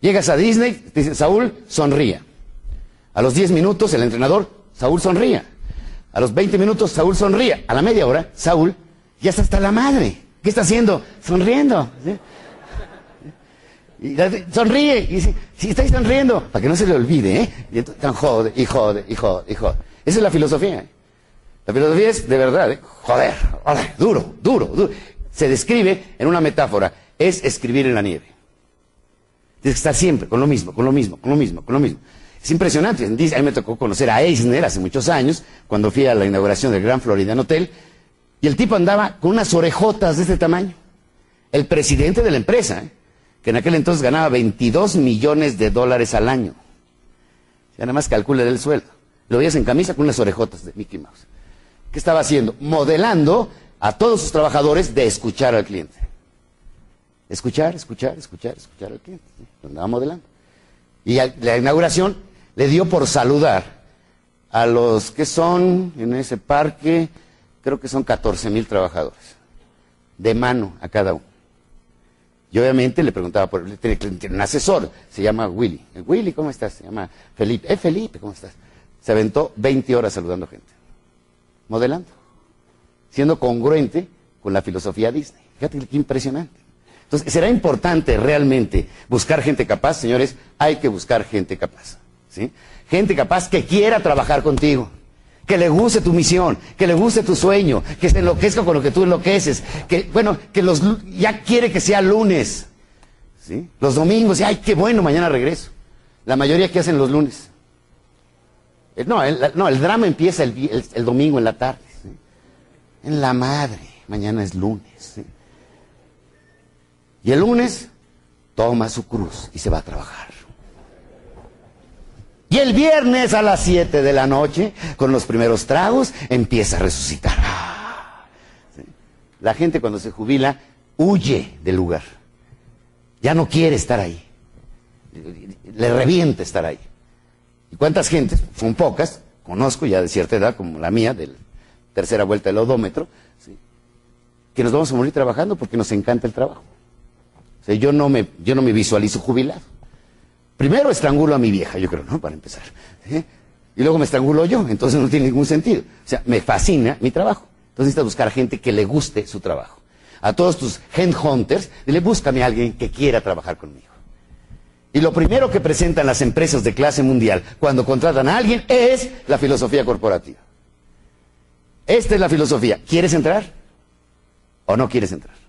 [SPEAKER 1] Llegas a Disney, te dicen, Saúl, sonría. A los 10 minutos, el entrenador, Saúl sonría. A los 20 minutos, Saúl sonría. A la media hora, Saúl ya está hasta la madre. ¿Qué está haciendo? Sonriendo. Y sonríe. Y dice, sí, estáis sonriendo. Para que no se le olvide, ¿eh? Y entonces, jode, y jode, y jode, y jode. Esa es la filosofía. ¿eh? La filosofía es de verdad, ¿eh? joder, joder, duro, duro, duro. Se describe en una metáfora. Es escribir en la nieve. Tienes que estar siempre con lo mismo, con lo mismo, con lo mismo, con lo mismo. Es impresionante. A mí me tocó conocer a Eisner hace muchos años, cuando fui a la inauguración del Gran Floridian Hotel, y el tipo andaba con unas orejotas de este tamaño. El presidente de la empresa, ¿eh? Que en aquel entonces ganaba 22 millones de dólares al año. Ya nada más calcula el sueldo. Lo veías en camisa con unas orejotas de Mickey Mouse. ¿Qué estaba haciendo? Modelando a todos sus trabajadores de escuchar al cliente. Escuchar, escuchar, escuchar, escuchar al cliente. Lo andaba modelando. Y la inauguración le dio por saludar a los que son en ese parque, creo que son 14 mil trabajadores, de mano a cada uno. Y obviamente le preguntaba por él, tiene, un asesor, se llama Willy. Willy, ¿cómo estás? Se llama Felipe. Eh, Felipe, ¿cómo estás? Se aventó 20 horas saludando gente, modelando, siendo congruente con la filosofía Disney. Fíjate qué impresionante. Entonces, será importante realmente buscar gente capaz, señores, hay que buscar gente capaz. ¿sí? Gente capaz que quiera trabajar contigo, que le guste tu misión, que le guste tu sueño, que se enloquezca con lo que tú enloqueces, que, bueno, que los, ya quiere que sea lunes, ¿sí? Los domingos, ay, qué bueno, mañana regreso. La mayoría que hacen los lunes. Eh, No, el, no, el drama empieza el, domingo en la tarde. En la madre, mañana es lunes. Y el lunes toma su cruz y se va a trabajar. Y el viernes a las 7 de la noche, con los primeros tragos, empieza a resucitar. Ah. La gente cuando se jubila huye del lugar. Ya no quiere estar ahí. Le revienta estar ahí. ¿Y cuántas gentes? Son pocas, conozco ya de cierta edad, como la mía, de la tercera vuelta del odómetro, ¿sí? que nos vamos a morir trabajando porque nos encanta el trabajo. Yo no me, yo no me visualizo jubilado. Primero estrangulo a mi vieja, yo creo, ¿no? Para empezar. ¿sí? Y luego me estrangulo yo, entonces no tiene ningún sentido. O sea, me fascina mi trabajo. Entonces necesitas buscar gente que le guste su trabajo. A todos tus hunters, dile, búscame a alguien que quiera trabajar conmigo. Y lo primero que presentan las empresas de clase mundial cuando contratan a alguien es la filosofía corporativa. Esta es la filosofía. ¿Quieres entrar o no quieres entrar?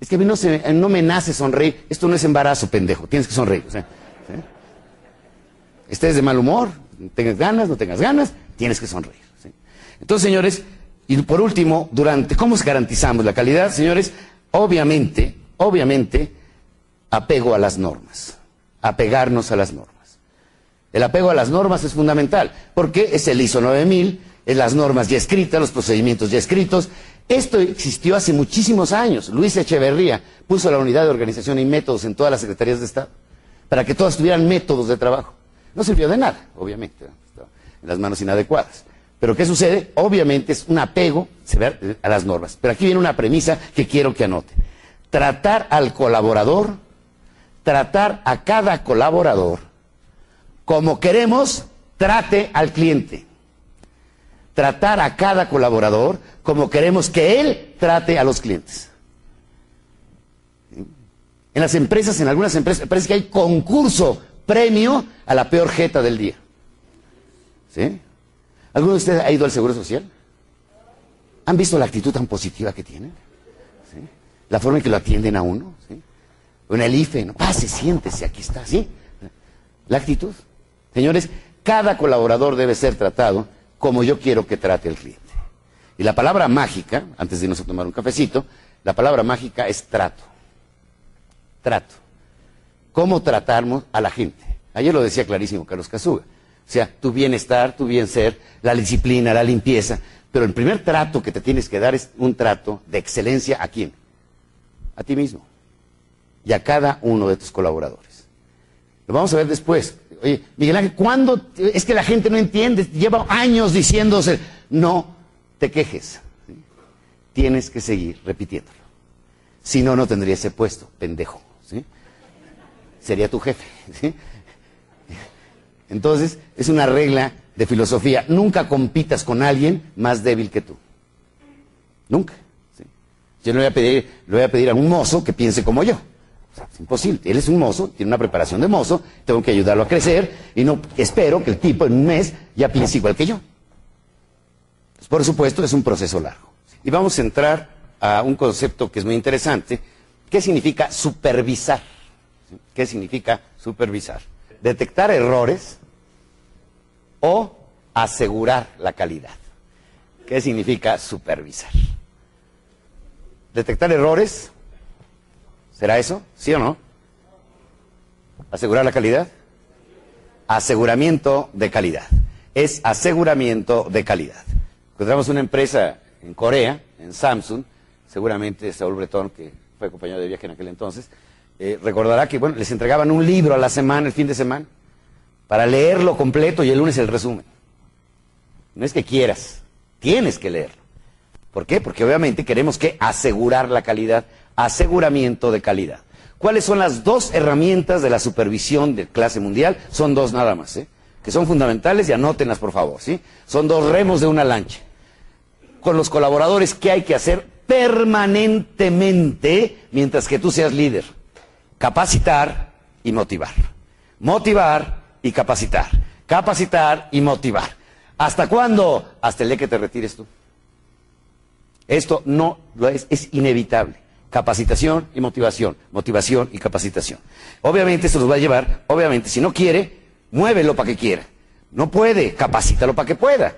[SPEAKER 1] Es que a mí no, se, no me nace sonreír. Esto no es embarazo, pendejo. Tienes que sonreír. O sea. Estés de mal humor, tengas ganas, no tengas ganas, tienes que sonreír. ¿sí? Entonces, señores, y por último, durante, ¿cómo garantizamos la calidad? Señores, obviamente, obviamente, apego a las normas, apegarnos a las normas. El apego a las normas es fundamental, porque es el ISO 9000, es las normas ya escritas, los procedimientos ya escritos. Esto existió hace muchísimos años. Luis Echeverría puso la unidad de organización y métodos en todas las secretarías de Estado, para que todas tuvieran métodos de trabajo. No sirvió de nada, obviamente, en las manos inadecuadas. Pero ¿qué sucede? Obviamente es un apego a las normas. Pero aquí viene una premisa que quiero que anote. Tratar al colaborador tratar a cada colaborador como queremos trate al cliente. Tratar a cada colaborador como queremos que él trate a los clientes. En las empresas, en algunas empresas, parece que hay concurso, premio a la peor jeta del día. ¿Sí? ¿Alguno de ustedes ha ido al Seguro Social? ¿Han visto la actitud tan positiva que tienen? ¿Sí? La forma en que lo atienden a uno. ¿sí? en el IFE, ¿no? Pase, siéntese, aquí está, ¿sí? La actitud. Señores, cada colaborador debe ser tratado como yo quiero que trate el cliente. Y la palabra mágica, antes de irnos a tomar un cafecito, la palabra mágica es trato. Trato. ¿Cómo tratamos a la gente? Ayer lo decía clarísimo Carlos Casuga. O sea, tu bienestar, tu bien ser, la disciplina, la limpieza. Pero el primer trato que te tienes que dar es un trato de excelencia a quién? A ti mismo y a cada uno de tus colaboradores. Lo vamos a ver después. Oye, Miguel Ángel, ¿cuándo? Es que la gente no entiende, lleva años diciéndose, no te quejes. Tienes que seguir repitiéndolo. Si no, no tendría ese puesto, pendejo. ¿sí? Sería tu jefe. ¿sí? Entonces, es una regla de filosofía. Nunca compitas con alguien más débil que tú. Nunca. Yo no voy a pedir, le voy a pedir a un mozo que piense como yo. Es imposible. Él es un mozo, tiene una preparación de mozo, tengo que ayudarlo a crecer y no espero que el tipo en un mes ya piense igual que yo. Pues, por supuesto, es un proceso largo. Y vamos a entrar a un concepto que es muy interesante. ¿Qué significa supervisar? ¿Qué significa supervisar? Detectar errores o asegurar la calidad. ¿Qué significa supervisar? Detectar errores ¿Será eso? ¿Sí o no? ¿Asegurar la calidad? Aseguramiento de calidad. Es aseguramiento de calidad. Encontramos una empresa en Corea, en Samsung, seguramente Saúl Bretón, que fue compañero de viaje en aquel entonces, eh, recordará que bueno, les entregaban un libro a la semana, el fin de semana, para leerlo completo y el lunes el resumen. No es que quieras, tienes que leerlo. ¿Por qué? Porque obviamente queremos que asegurar la calidad aseguramiento de calidad. ¿Cuáles son las dos herramientas de la supervisión de clase mundial? Son dos nada más, ¿eh? que son fundamentales y anótenlas por favor. ¿sí? Son dos remos de una lancha. Con los colaboradores, ¿qué hay que hacer permanentemente mientras que tú seas líder? Capacitar y motivar. Motivar y capacitar. Capacitar y motivar. ¿Hasta cuándo? Hasta el día que te retires tú. Esto no lo es, es inevitable. Capacitación y motivación, motivación y capacitación. Obviamente esto nos va a llevar, obviamente, si no quiere, muévelo para que quiera. No puede, capacítalo para que pueda.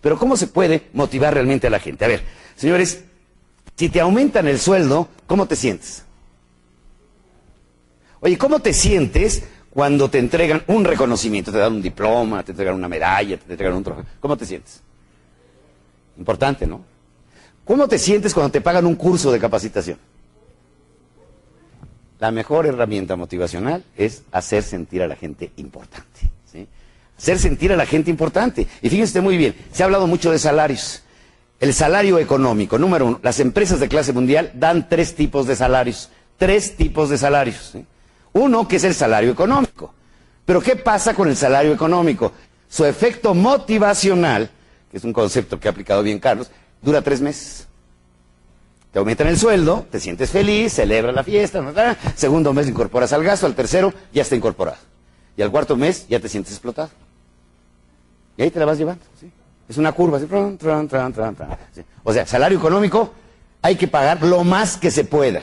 [SPEAKER 1] Pero ¿cómo se puede motivar realmente a la gente? A ver, señores, si te aumentan el sueldo, ¿cómo te sientes? Oye, ¿cómo te sientes cuando te entregan un reconocimiento? Te dan un diploma, te entregan una medalla, te entregan un trofeo. ¿Cómo te sientes? Importante, ¿no? ¿Cómo te sientes cuando te pagan un curso de capacitación? La mejor herramienta motivacional es hacer sentir a la gente importante. hacer sentir a la gente importante. Y fíjense muy bien, se ha hablado mucho de salarios. El salario económico, número uno, las empresas de clase mundial dan tres tipos de salarios. Tres tipos de salarios. ¿sí? Uno, que es el salario económico. Pero ¿qué pasa con el salario económico? Su efecto motivacional, que es un concepto que ha aplicado bien Carlos, dura tres meses. Te aumentan el sueldo, te sientes feliz, celebras la fiesta, ¿no? segundo mes incorporas al gasto, al tercero ya está incorporado. Y al cuarto mes ya te sientes explotado. Y ahí te la vas llevando. ¿sí? Es una curva. así. O sea, salario económico hay que pagar lo más que se pueda.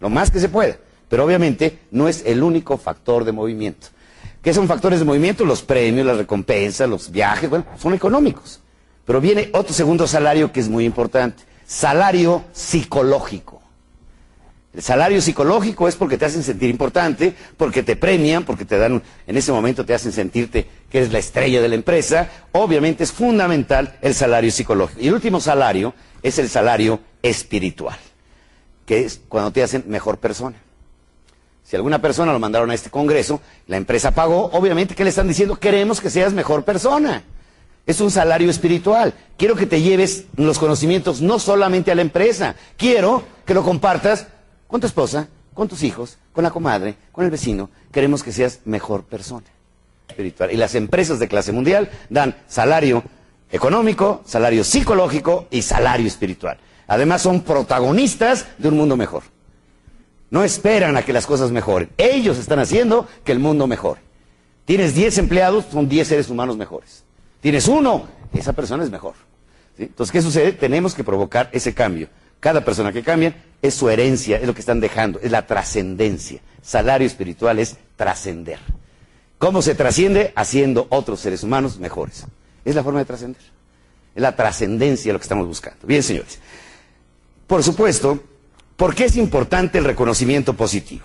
[SPEAKER 1] Lo más que se pueda. Pero obviamente no es el único factor de movimiento. ¿Qué son factores de movimiento? Los premios, las recompensas, los viajes, bueno, son económicos. Pero viene otro segundo salario que es muy importante. Salario psicológico. El salario psicológico es porque te hacen sentir importante, porque te premian, porque te dan, en ese momento te hacen sentirte que eres la estrella de la empresa. Obviamente es fundamental el salario psicológico. Y el último salario es el salario espiritual, que es cuando te hacen mejor persona. Si alguna persona lo mandaron a este congreso, la empresa pagó, obviamente, ¿qué le están diciendo? Queremos que seas mejor persona. Es un salario espiritual. Quiero que te lleves los conocimientos no solamente a la empresa, quiero que lo compartas con tu esposa, con tus hijos, con la comadre, con el vecino. Queremos que seas mejor persona espiritual. Y las empresas de clase mundial dan salario económico, salario psicológico y salario espiritual. Además son protagonistas de un mundo mejor. No esperan a que las cosas mejoren. Ellos están haciendo que el mundo mejore. Tienes 10 empleados, son 10 seres humanos mejores. Tienes uno, esa persona es mejor. Entonces, ¿qué sucede? Tenemos que provocar ese cambio. Cada persona que cambia es su herencia, es lo que están dejando, es la trascendencia. Salario espiritual es trascender. ¿Cómo se trasciende? Haciendo otros seres humanos mejores. Es la forma de trascender. Es la trascendencia lo que estamos buscando. Bien, señores. Por supuesto, ¿por qué es importante el reconocimiento positivo?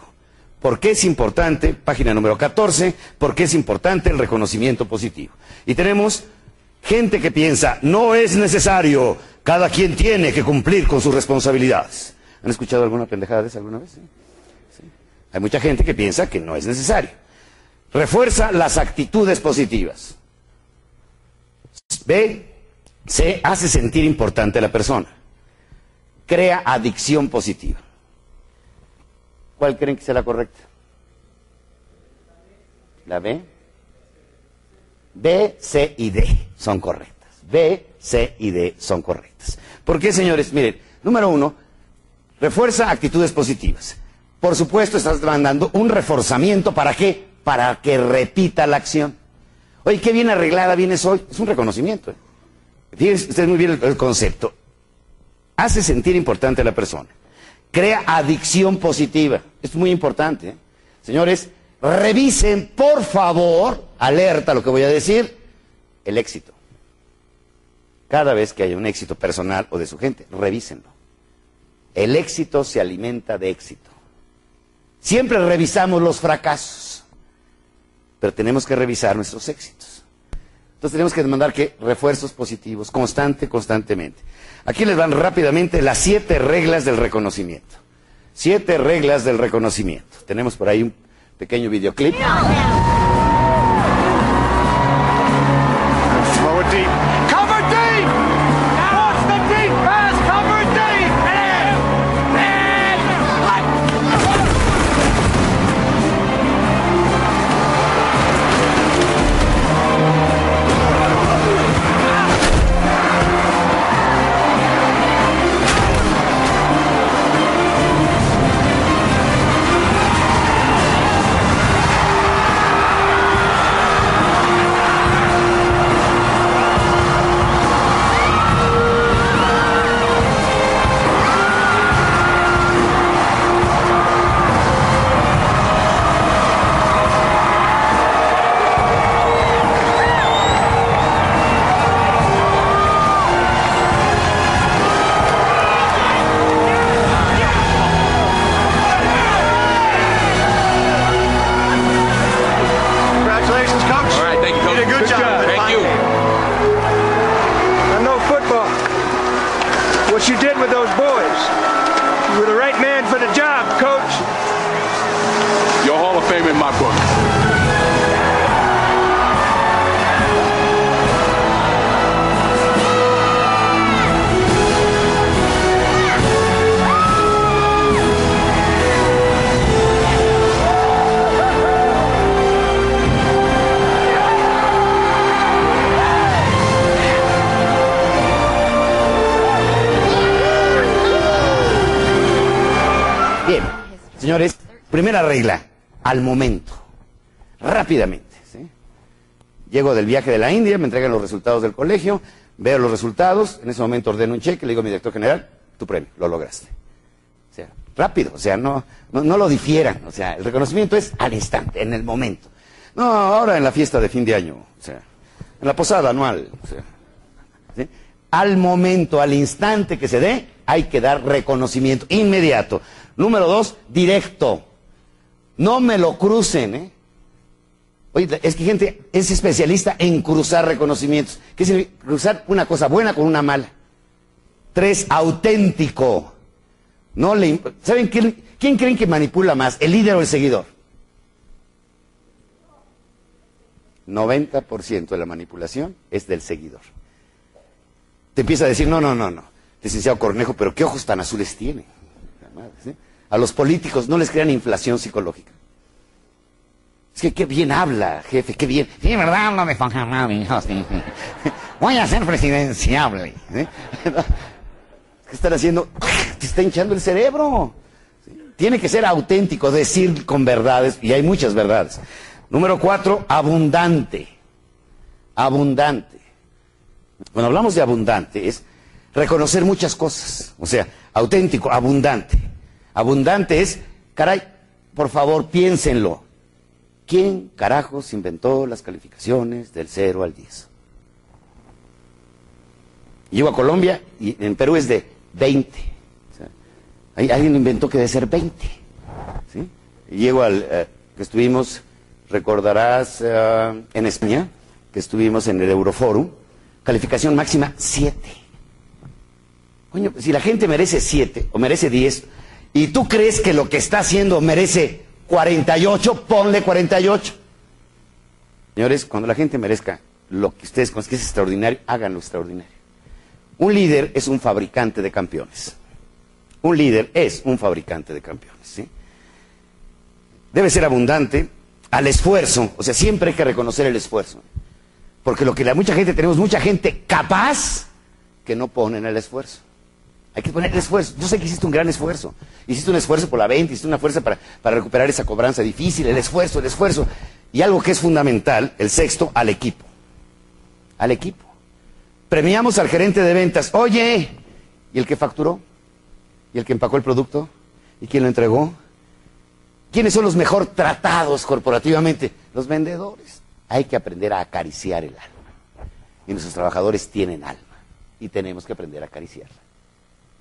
[SPEAKER 1] ¿Por qué es importante, página número 14, por qué es importante el reconocimiento positivo? Y tenemos gente que piensa, no es necesario, cada quien tiene que cumplir con sus responsabilidades. ¿Han escuchado alguna pendejada de esa alguna vez? Hay mucha gente que piensa que no es necesario. Refuerza las actitudes positivas. B, se hace sentir importante a la persona. Crea adicción positiva. ¿Cuál creen que sea la correcta? ¿La B? B, C y D son correctas. B, C y D son correctas. ¿Por qué, señores? Miren, número uno, refuerza actitudes positivas. Por supuesto, estás mandando un reforzamiento. ¿Para qué? Para que repita la acción. Oye, qué bien arreglada vienes hoy. Es un reconocimiento. ¿eh? Fíjense ustedes muy bien el, el concepto. Hace sentir importante a la persona. Crea adicción positiva. Es muy importante. ¿eh? Señores, revisen, por favor, alerta lo que voy a decir, el éxito. Cada vez que haya un éxito personal o de su gente, revísenlo. El éxito se alimenta de éxito. Siempre revisamos los fracasos, pero tenemos que revisar nuestros éxitos. Entonces tenemos que demandar que refuerzos positivos, constante, constantemente. Aquí les van rápidamente las siete reglas del reconocimiento. Siete reglas del reconocimiento. Tenemos por ahí un pequeño videoclip. Regla, al momento, rápidamente. ¿sí? Llego del viaje de la India, me entregan los resultados del colegio, veo los resultados, en ese momento ordeno un cheque, le digo a mi director general, tu premio, lo lograste. O sea, rápido, o sea, no, no, lo difieran, o sea, el reconocimiento es al instante, en el momento. No, ahora en la fiesta de fin de año, o sea, en la posada anual, o sea, al momento, al instante que se dé, hay que dar reconocimiento inmediato. Número dos, directo. No me lo crucen, ¿eh? Oye, es que gente es especialista en cruzar reconocimientos. ¿Qué significa? Cruzar una cosa buena con una mala. Tres, auténtico. No le, ¿Saben quién, quién creen que manipula más, el líder o el seguidor? 90% de la manipulación es del seguidor. Te empieza a decir, no, no, no, no, licenciado Cornejo, pero qué ojos tan azules tiene. La madre, ¿sí? A los políticos no les crean inflación psicológica. Es que qué bien habla, jefe, qué bien. Sí, ¿verdad? Habla de Germán, hijo. Voy a ser presidenciable. ¿sí? ¿Qué están haciendo? Te está hinchando el cerebro. Tiene que ser auténtico, decir con verdades, y hay muchas verdades. Número cuatro, abundante. Abundante. Cuando hablamos de abundante es reconocer muchas cosas. O sea, auténtico, abundante. Abundante es, caray, por favor, piénsenlo. ¿Quién carajos inventó las calificaciones del 0 al 10? Llego a Colombia y en Perú es de 20. O sea, ahí alguien inventó que debe ser 20. ¿sí? Llego al eh, que estuvimos, recordarás, eh, en España, que estuvimos en el Euroforum, calificación máxima 7. Coño, si la gente merece 7 o merece 10, y tú crees que lo que está haciendo merece 48, ponle 48. Señores, cuando la gente merezca lo que ustedes consideran extraordinario, háganlo extraordinario. Un líder es un fabricante de campeones. Un líder es un fabricante de campeones. ¿sí? Debe ser abundante al esfuerzo. O sea, siempre hay que reconocer el esfuerzo. Porque lo que la mucha gente, tenemos mucha gente capaz que no ponen el esfuerzo. Hay que poner esfuerzo. Yo sé que hiciste un gran esfuerzo. Hiciste un esfuerzo por la venta, hiciste una fuerza para, para recuperar esa cobranza difícil, el esfuerzo, el esfuerzo. Y algo que es fundamental, el sexto, al equipo. Al equipo. Premiamos al gerente de ventas. Oye, ¿y el que facturó? ¿Y el que empacó el producto? ¿Y quién lo entregó? ¿Quiénes son los mejor tratados corporativamente? Los vendedores. Hay que aprender a acariciar el alma. Y nuestros trabajadores tienen alma. Y tenemos que aprender a acariciarla.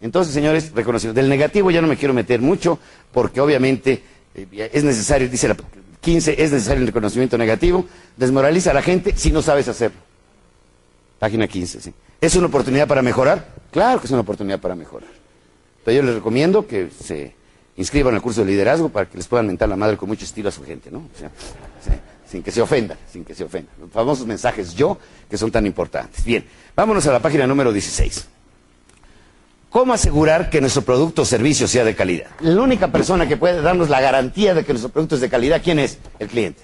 [SPEAKER 1] Entonces, señores, reconocimiento. Del negativo ya no me quiero meter mucho, porque obviamente eh, es necesario, dice la 15, es necesario el reconocimiento negativo. Desmoraliza a la gente si no sabes hacerlo. Página 15, sí. ¿Es una oportunidad para mejorar? Claro que es una oportunidad para mejorar. Pero yo les recomiendo que se inscriban al curso de liderazgo para que les puedan mentar la madre con mucho estilo a su gente, ¿no? O sea, sin que se ofendan, sin que se ofendan. Los famosos mensajes yo, que son tan importantes. Bien, vámonos a la página número 16. ¿Cómo asegurar que nuestro producto o servicio sea de calidad? La única persona que puede darnos la garantía de que nuestro producto es de calidad, ¿quién es? El cliente.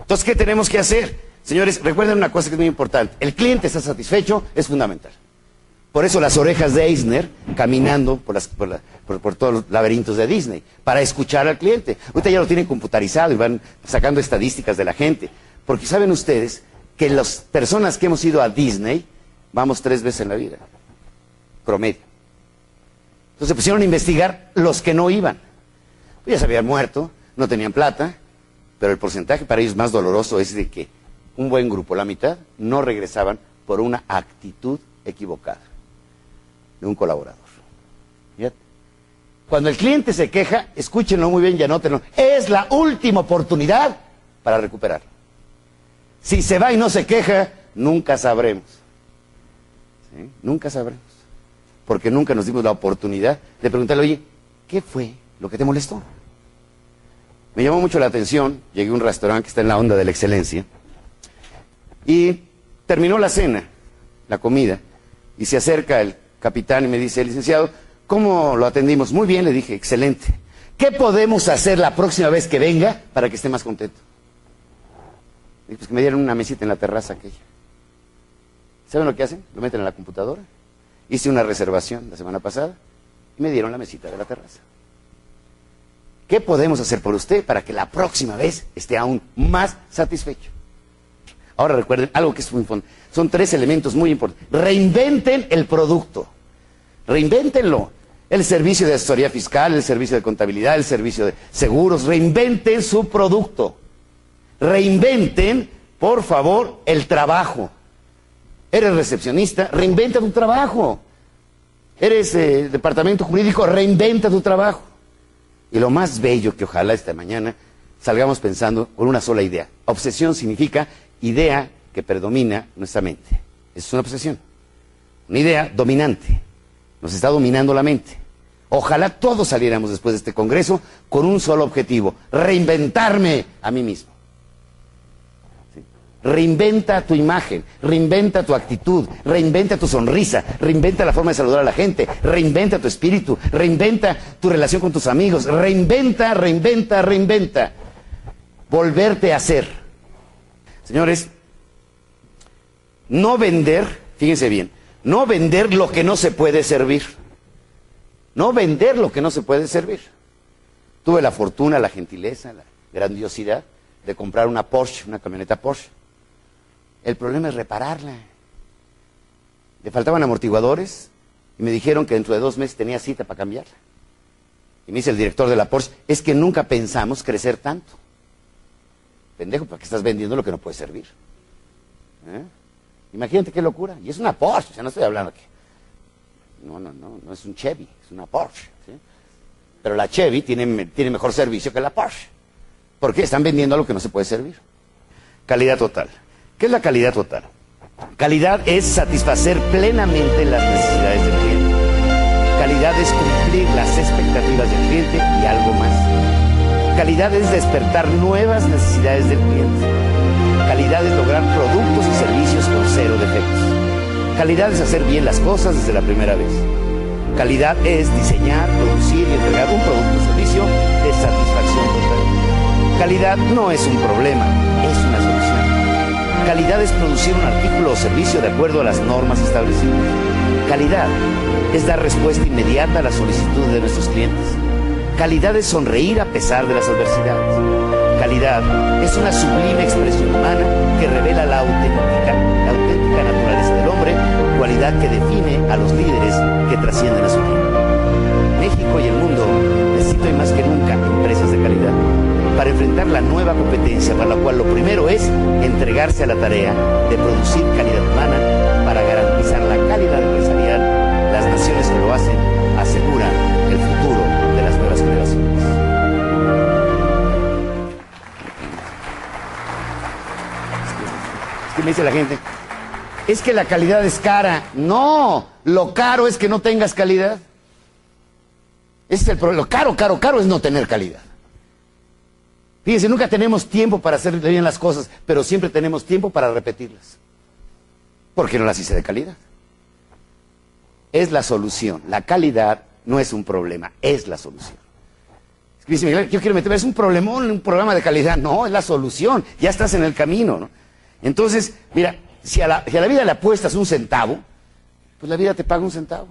[SPEAKER 1] Entonces, ¿qué tenemos que hacer? Señores, recuerden una cosa que es muy importante. El cliente está satisfecho, es fundamental. Por eso las orejas de Eisner caminando por, todos los laberintos de Disney, para escuchar al cliente. Ahorita ya lo tienen computarizado y van sacando estadísticas de la gente. Porque saben ustedes que las personas que hemos ido a Disney vamos tres veces en la vida. Promedio. Entonces se pusieron a investigar los que no iban. Pues ya se habían muerto, no tenían plata, pero el porcentaje para ellos más doloroso es de que un buen grupo, la mitad, no regresaban por una actitud equivocada de un colaborador. Cuando el cliente se queja, escúchenlo muy bien y anótenlo. Es la última oportunidad para recuperar. Si se va y no se queja, nunca sabremos. Nunca sabremos. Porque nunca nos dimos la oportunidad de preguntarle, oye, ¿qué fue lo que te molestó? Me llamó mucho la atención, llegué a un restaurante que está en la onda de la excelencia, y terminó la cena, la comida, y se acerca el capitán y me dice, licenciado, ¿cómo lo atendimos? Muy bien, le dije, excelente. ¿Qué podemos hacer la próxima vez que venga para que esté más contento? Pues que me dieron una mesita en la terraza aquella. ¿Saben lo que hacen? Lo meten en la computadora. Hice una reservación la semana pasada y me dieron la mesita de la terraza. ¿Qué podemos hacer por usted para que la próxima vez esté aún más satisfecho? Ahora recuerden algo que es muy importante. Son tres elementos muy importantes. Reinventen el producto. Reinvéntenlo. El servicio de asesoría fiscal, el servicio de contabilidad, el servicio de seguros. Reinventen su producto. Reinventen, por favor, el trabajo. Eres recepcionista, reinventa tu trabajo. Eres eh, departamento jurídico, reinventa tu trabajo. Y lo más bello que ojalá esta mañana salgamos pensando con una sola idea. Obsesión significa idea que predomina nuestra mente. Es una obsesión. Una idea dominante. Nos está dominando la mente. Ojalá todos saliéramos después de este Congreso con un solo objetivo, reinventarme a mí mismo. Reinventa tu imagen, reinventa tu actitud, reinventa tu sonrisa, reinventa la forma de saludar a la gente, reinventa tu espíritu, reinventa tu relación con tus amigos, reinventa, reinventa, reinventa. Volverte a ser. Señores, no vender, fíjense bien, no vender lo que no se puede servir. No vender lo que no se puede servir. Tuve la fortuna, la gentileza, la grandiosidad de comprar una Porsche, una camioneta Porsche. El problema es repararla. Le faltaban amortiguadores y me dijeron que dentro de dos meses tenía cita para cambiarla. Y me dice el director de la Porsche, es que nunca pensamos crecer tanto. Pendejo, ¿para qué estás vendiendo lo que no puede servir? ¿Eh? Imagínate qué locura. Y es una Porsche, o sea, no estoy hablando aquí. No, no, no, no es un Chevy, es una Porsche. Pero la Chevy tiene, mejor servicio que la Porsche. ¿Por qué? Están vendiendo algo que no se puede servir. Calidad total. ¿Qué es la calidad total? Calidad es satisfacer plenamente las necesidades del cliente. Calidad es cumplir las expectativas del cliente y algo más. Calidad es despertar nuevas necesidades del cliente. Calidad es lograr productos y servicios con cero defectos. Calidad es hacer bien las cosas desde la primera vez. Calidad es diseñar, producir y entregar un producto o servicio de satisfacción total. Calidad no es un problema. Calidad es producir un artículo o servicio de acuerdo a las normas establecidas. Calidad es dar respuesta inmediata a las solicitudes de nuestros clientes. Calidad es sonreír a pesar de las adversidades. Calidad es una sublime expresión humana que revela la auténtica, naturaleza del hombre, cualidad que define a los líderes que trascienden a su tiempo. México y el mundo necesitan más que para enfrentar la nueva competencia, para la cual lo primero es entregarse a la tarea de producir calidad humana para garantizar la calidad empresarial. Las naciones que lo hacen aseguran el futuro de las nuevas generaciones. Es que me dice la gente, es que la calidad es cara. No, lo caro es que no tengas calidad. Ese es el problema. Lo caro, caro, caro es no tener calidad. Fíjense, nunca tenemos tiempo para hacer bien las cosas, pero siempre tenemos tiempo para repetirlas. Porque no las hice de calidad. Es la solución. La calidad no es un problema, es la solución. Miguel, yo quiero meterme, es un problemón, un programa de calidad. No, es la solución. Ya estás en el camino, ¿no? Entonces, mira, si a la, si a la vida le apuestas un centavo, pues la vida te paga un centavo.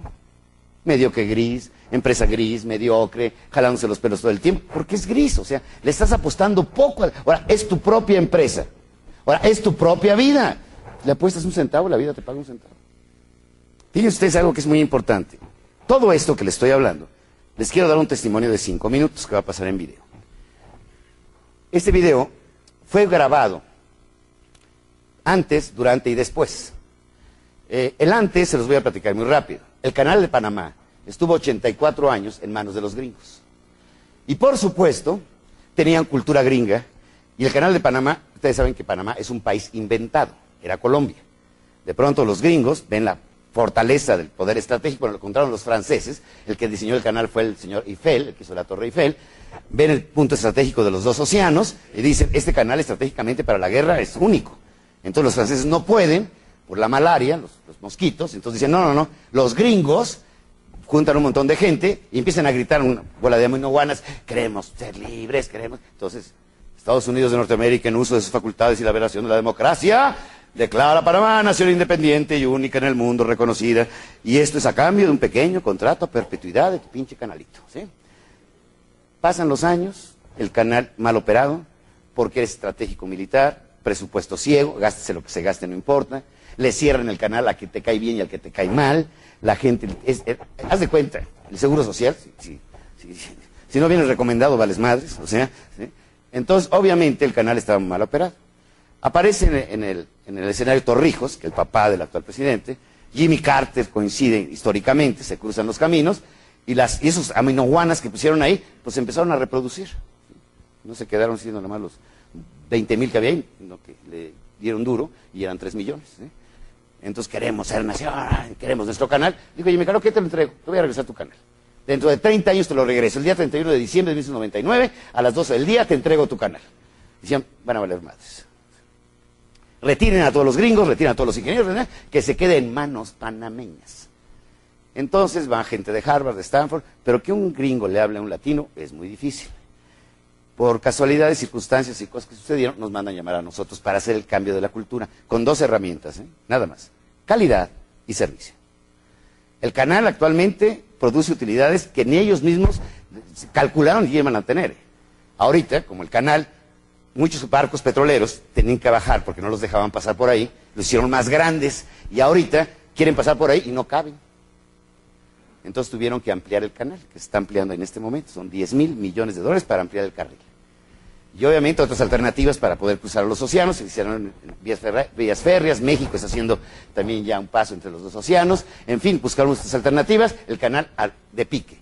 [SPEAKER 1] Medio que gris, empresa gris, mediocre, jalándose los pelos todo el tiempo, porque es gris, o sea, le estás apostando poco. a- Ahora, es tu propia empresa. Ahora, es tu propia vida. Le apuestas un centavo, la vida te paga un centavo. Fíjense ustedes algo que es muy importante. Todo esto que les estoy hablando, les quiero dar un testimonio de cinco minutos que va a pasar en video. Este video fue grabado antes, durante y después. Eh, el antes se los voy a platicar muy rápido. El canal de Panamá estuvo 84 años en manos de los gringos. Y por supuesto, tenían cultura gringa. Y el canal de Panamá, ustedes saben que Panamá es un país inventado, era Colombia. De pronto los gringos ven la fortaleza del poder estratégico, bueno, lo encontraron los franceses, el que diseñó el canal fue el señor Eiffel, el que hizo la Torre Eiffel, ven el punto estratégico de los dos océanos y dicen, este canal estratégicamente para la guerra es único. Entonces los franceses no pueden, por la malaria, los, mosquitos, entonces dicen, no, no, no, los gringos juntan un montón de gente y empiezan a gritar una bola de aminoguanas, queremos ser libres, queremos. Entonces, Estados Unidos de Norteamérica, en uso de sus facultades y la violación de la democracia, declara a Panamá nación independiente y única en el mundo reconocida. Y esto es a cambio de un pequeño contrato a perpetuidad de tu pinche canalito. ¿sí? Pasan los años, el canal mal operado, porque es estratégico militar, presupuesto ciego, gástese lo que se gaste, no importa. Le cierran el canal a que te cae bien y al que te cae mal. La gente, es- es- haz de cuenta, el seguro social, si, si- si- no vienes recomendado, vales madres, o sea. Entonces, obviamente, el canal estaba mal operado. Aparece en el, en el- en el escenario Torrijos, que es el papá del actual presidente, Jimmy Carter coincide históricamente, se cruzan los caminos, y, las, y esos aminoguanas que pusieron ahí, pues empezaron a reproducir. No se quedaron siendo nada más los 20 mil que había ahí, sino que le dieron duro y eran 3 millones. ¿eh? Entonces queremos ser nación, queremos nuestro canal. Digo, Jimmy Carter, ¿qué te lo entrego? Te voy a regresar tu canal. Dentro de 30 años te lo regreso. El día 31 de diciembre de 1999, a las 12 del día, te entrego tu canal. Decían, van a valer madres. Retiren a todos los gringos, retiren a todos los ingenieros, que se quede en manos panameñas. Entonces va gente de Harvard, de Stanford, pero que un gringo le hable a un latino es muy difícil. Por casualidades, circunstancias y cosas que sucedieron, nos mandan llamar a nosotros para hacer el cambio de la cultura, con dos herramientas, ¿eh? nada más, calidad y servicio. El canal actualmente produce utilidades que ni ellos mismos calcularon y iban a tener. Ahorita, como el canal, muchos barcos petroleros tenían que bajar porque no los dejaban pasar por ahí, los hicieron más grandes y ahorita quieren pasar por ahí y no caben. Entonces tuvieron que ampliar el canal, que se está ampliando en este momento. Son 10 mil millones de dólares para ampliar el carril. Y obviamente otras alternativas para poder cruzar los océanos, se hicieron vías, vías férreas, México está haciendo también ya un paso entre los dos océanos, en fin, buscaron estas alternativas, el canal al- de pique.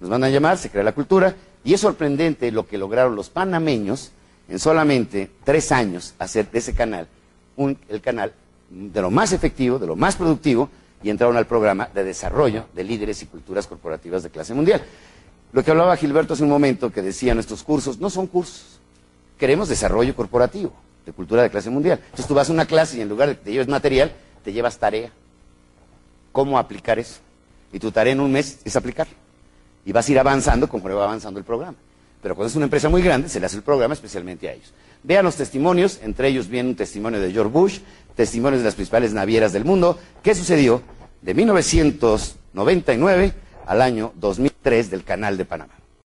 [SPEAKER 1] Nos mandan a llamar, se crea la cultura, y es sorprendente lo que lograron los panameños en solamente tres años hacer de ese canal el canal de lo más efectivo, de lo más productivo, y entraron al programa de desarrollo de líderes y culturas corporativas de clase mundial. Lo que hablaba Gilberto hace un momento, que decía nuestros cursos, no son cursos, queremos desarrollo corporativo, de cultura de clase mundial. Entonces tú vas a una clase y en lugar de que te lleves material, te llevas tarea. ¿Cómo aplicar eso? Y tu tarea en un mes es aplicarlo. Y vas a ir avanzando conforme va avanzando el programa. Pero cuando es una empresa muy grande, se le hace el programa especialmente a ellos. Vean los testimonios, entre ellos viene un testimonio de George Bush, testimonios de las principales navieras del mundo. ¿Qué sucedió de 1999 al año 2003 del Canal de Panamá?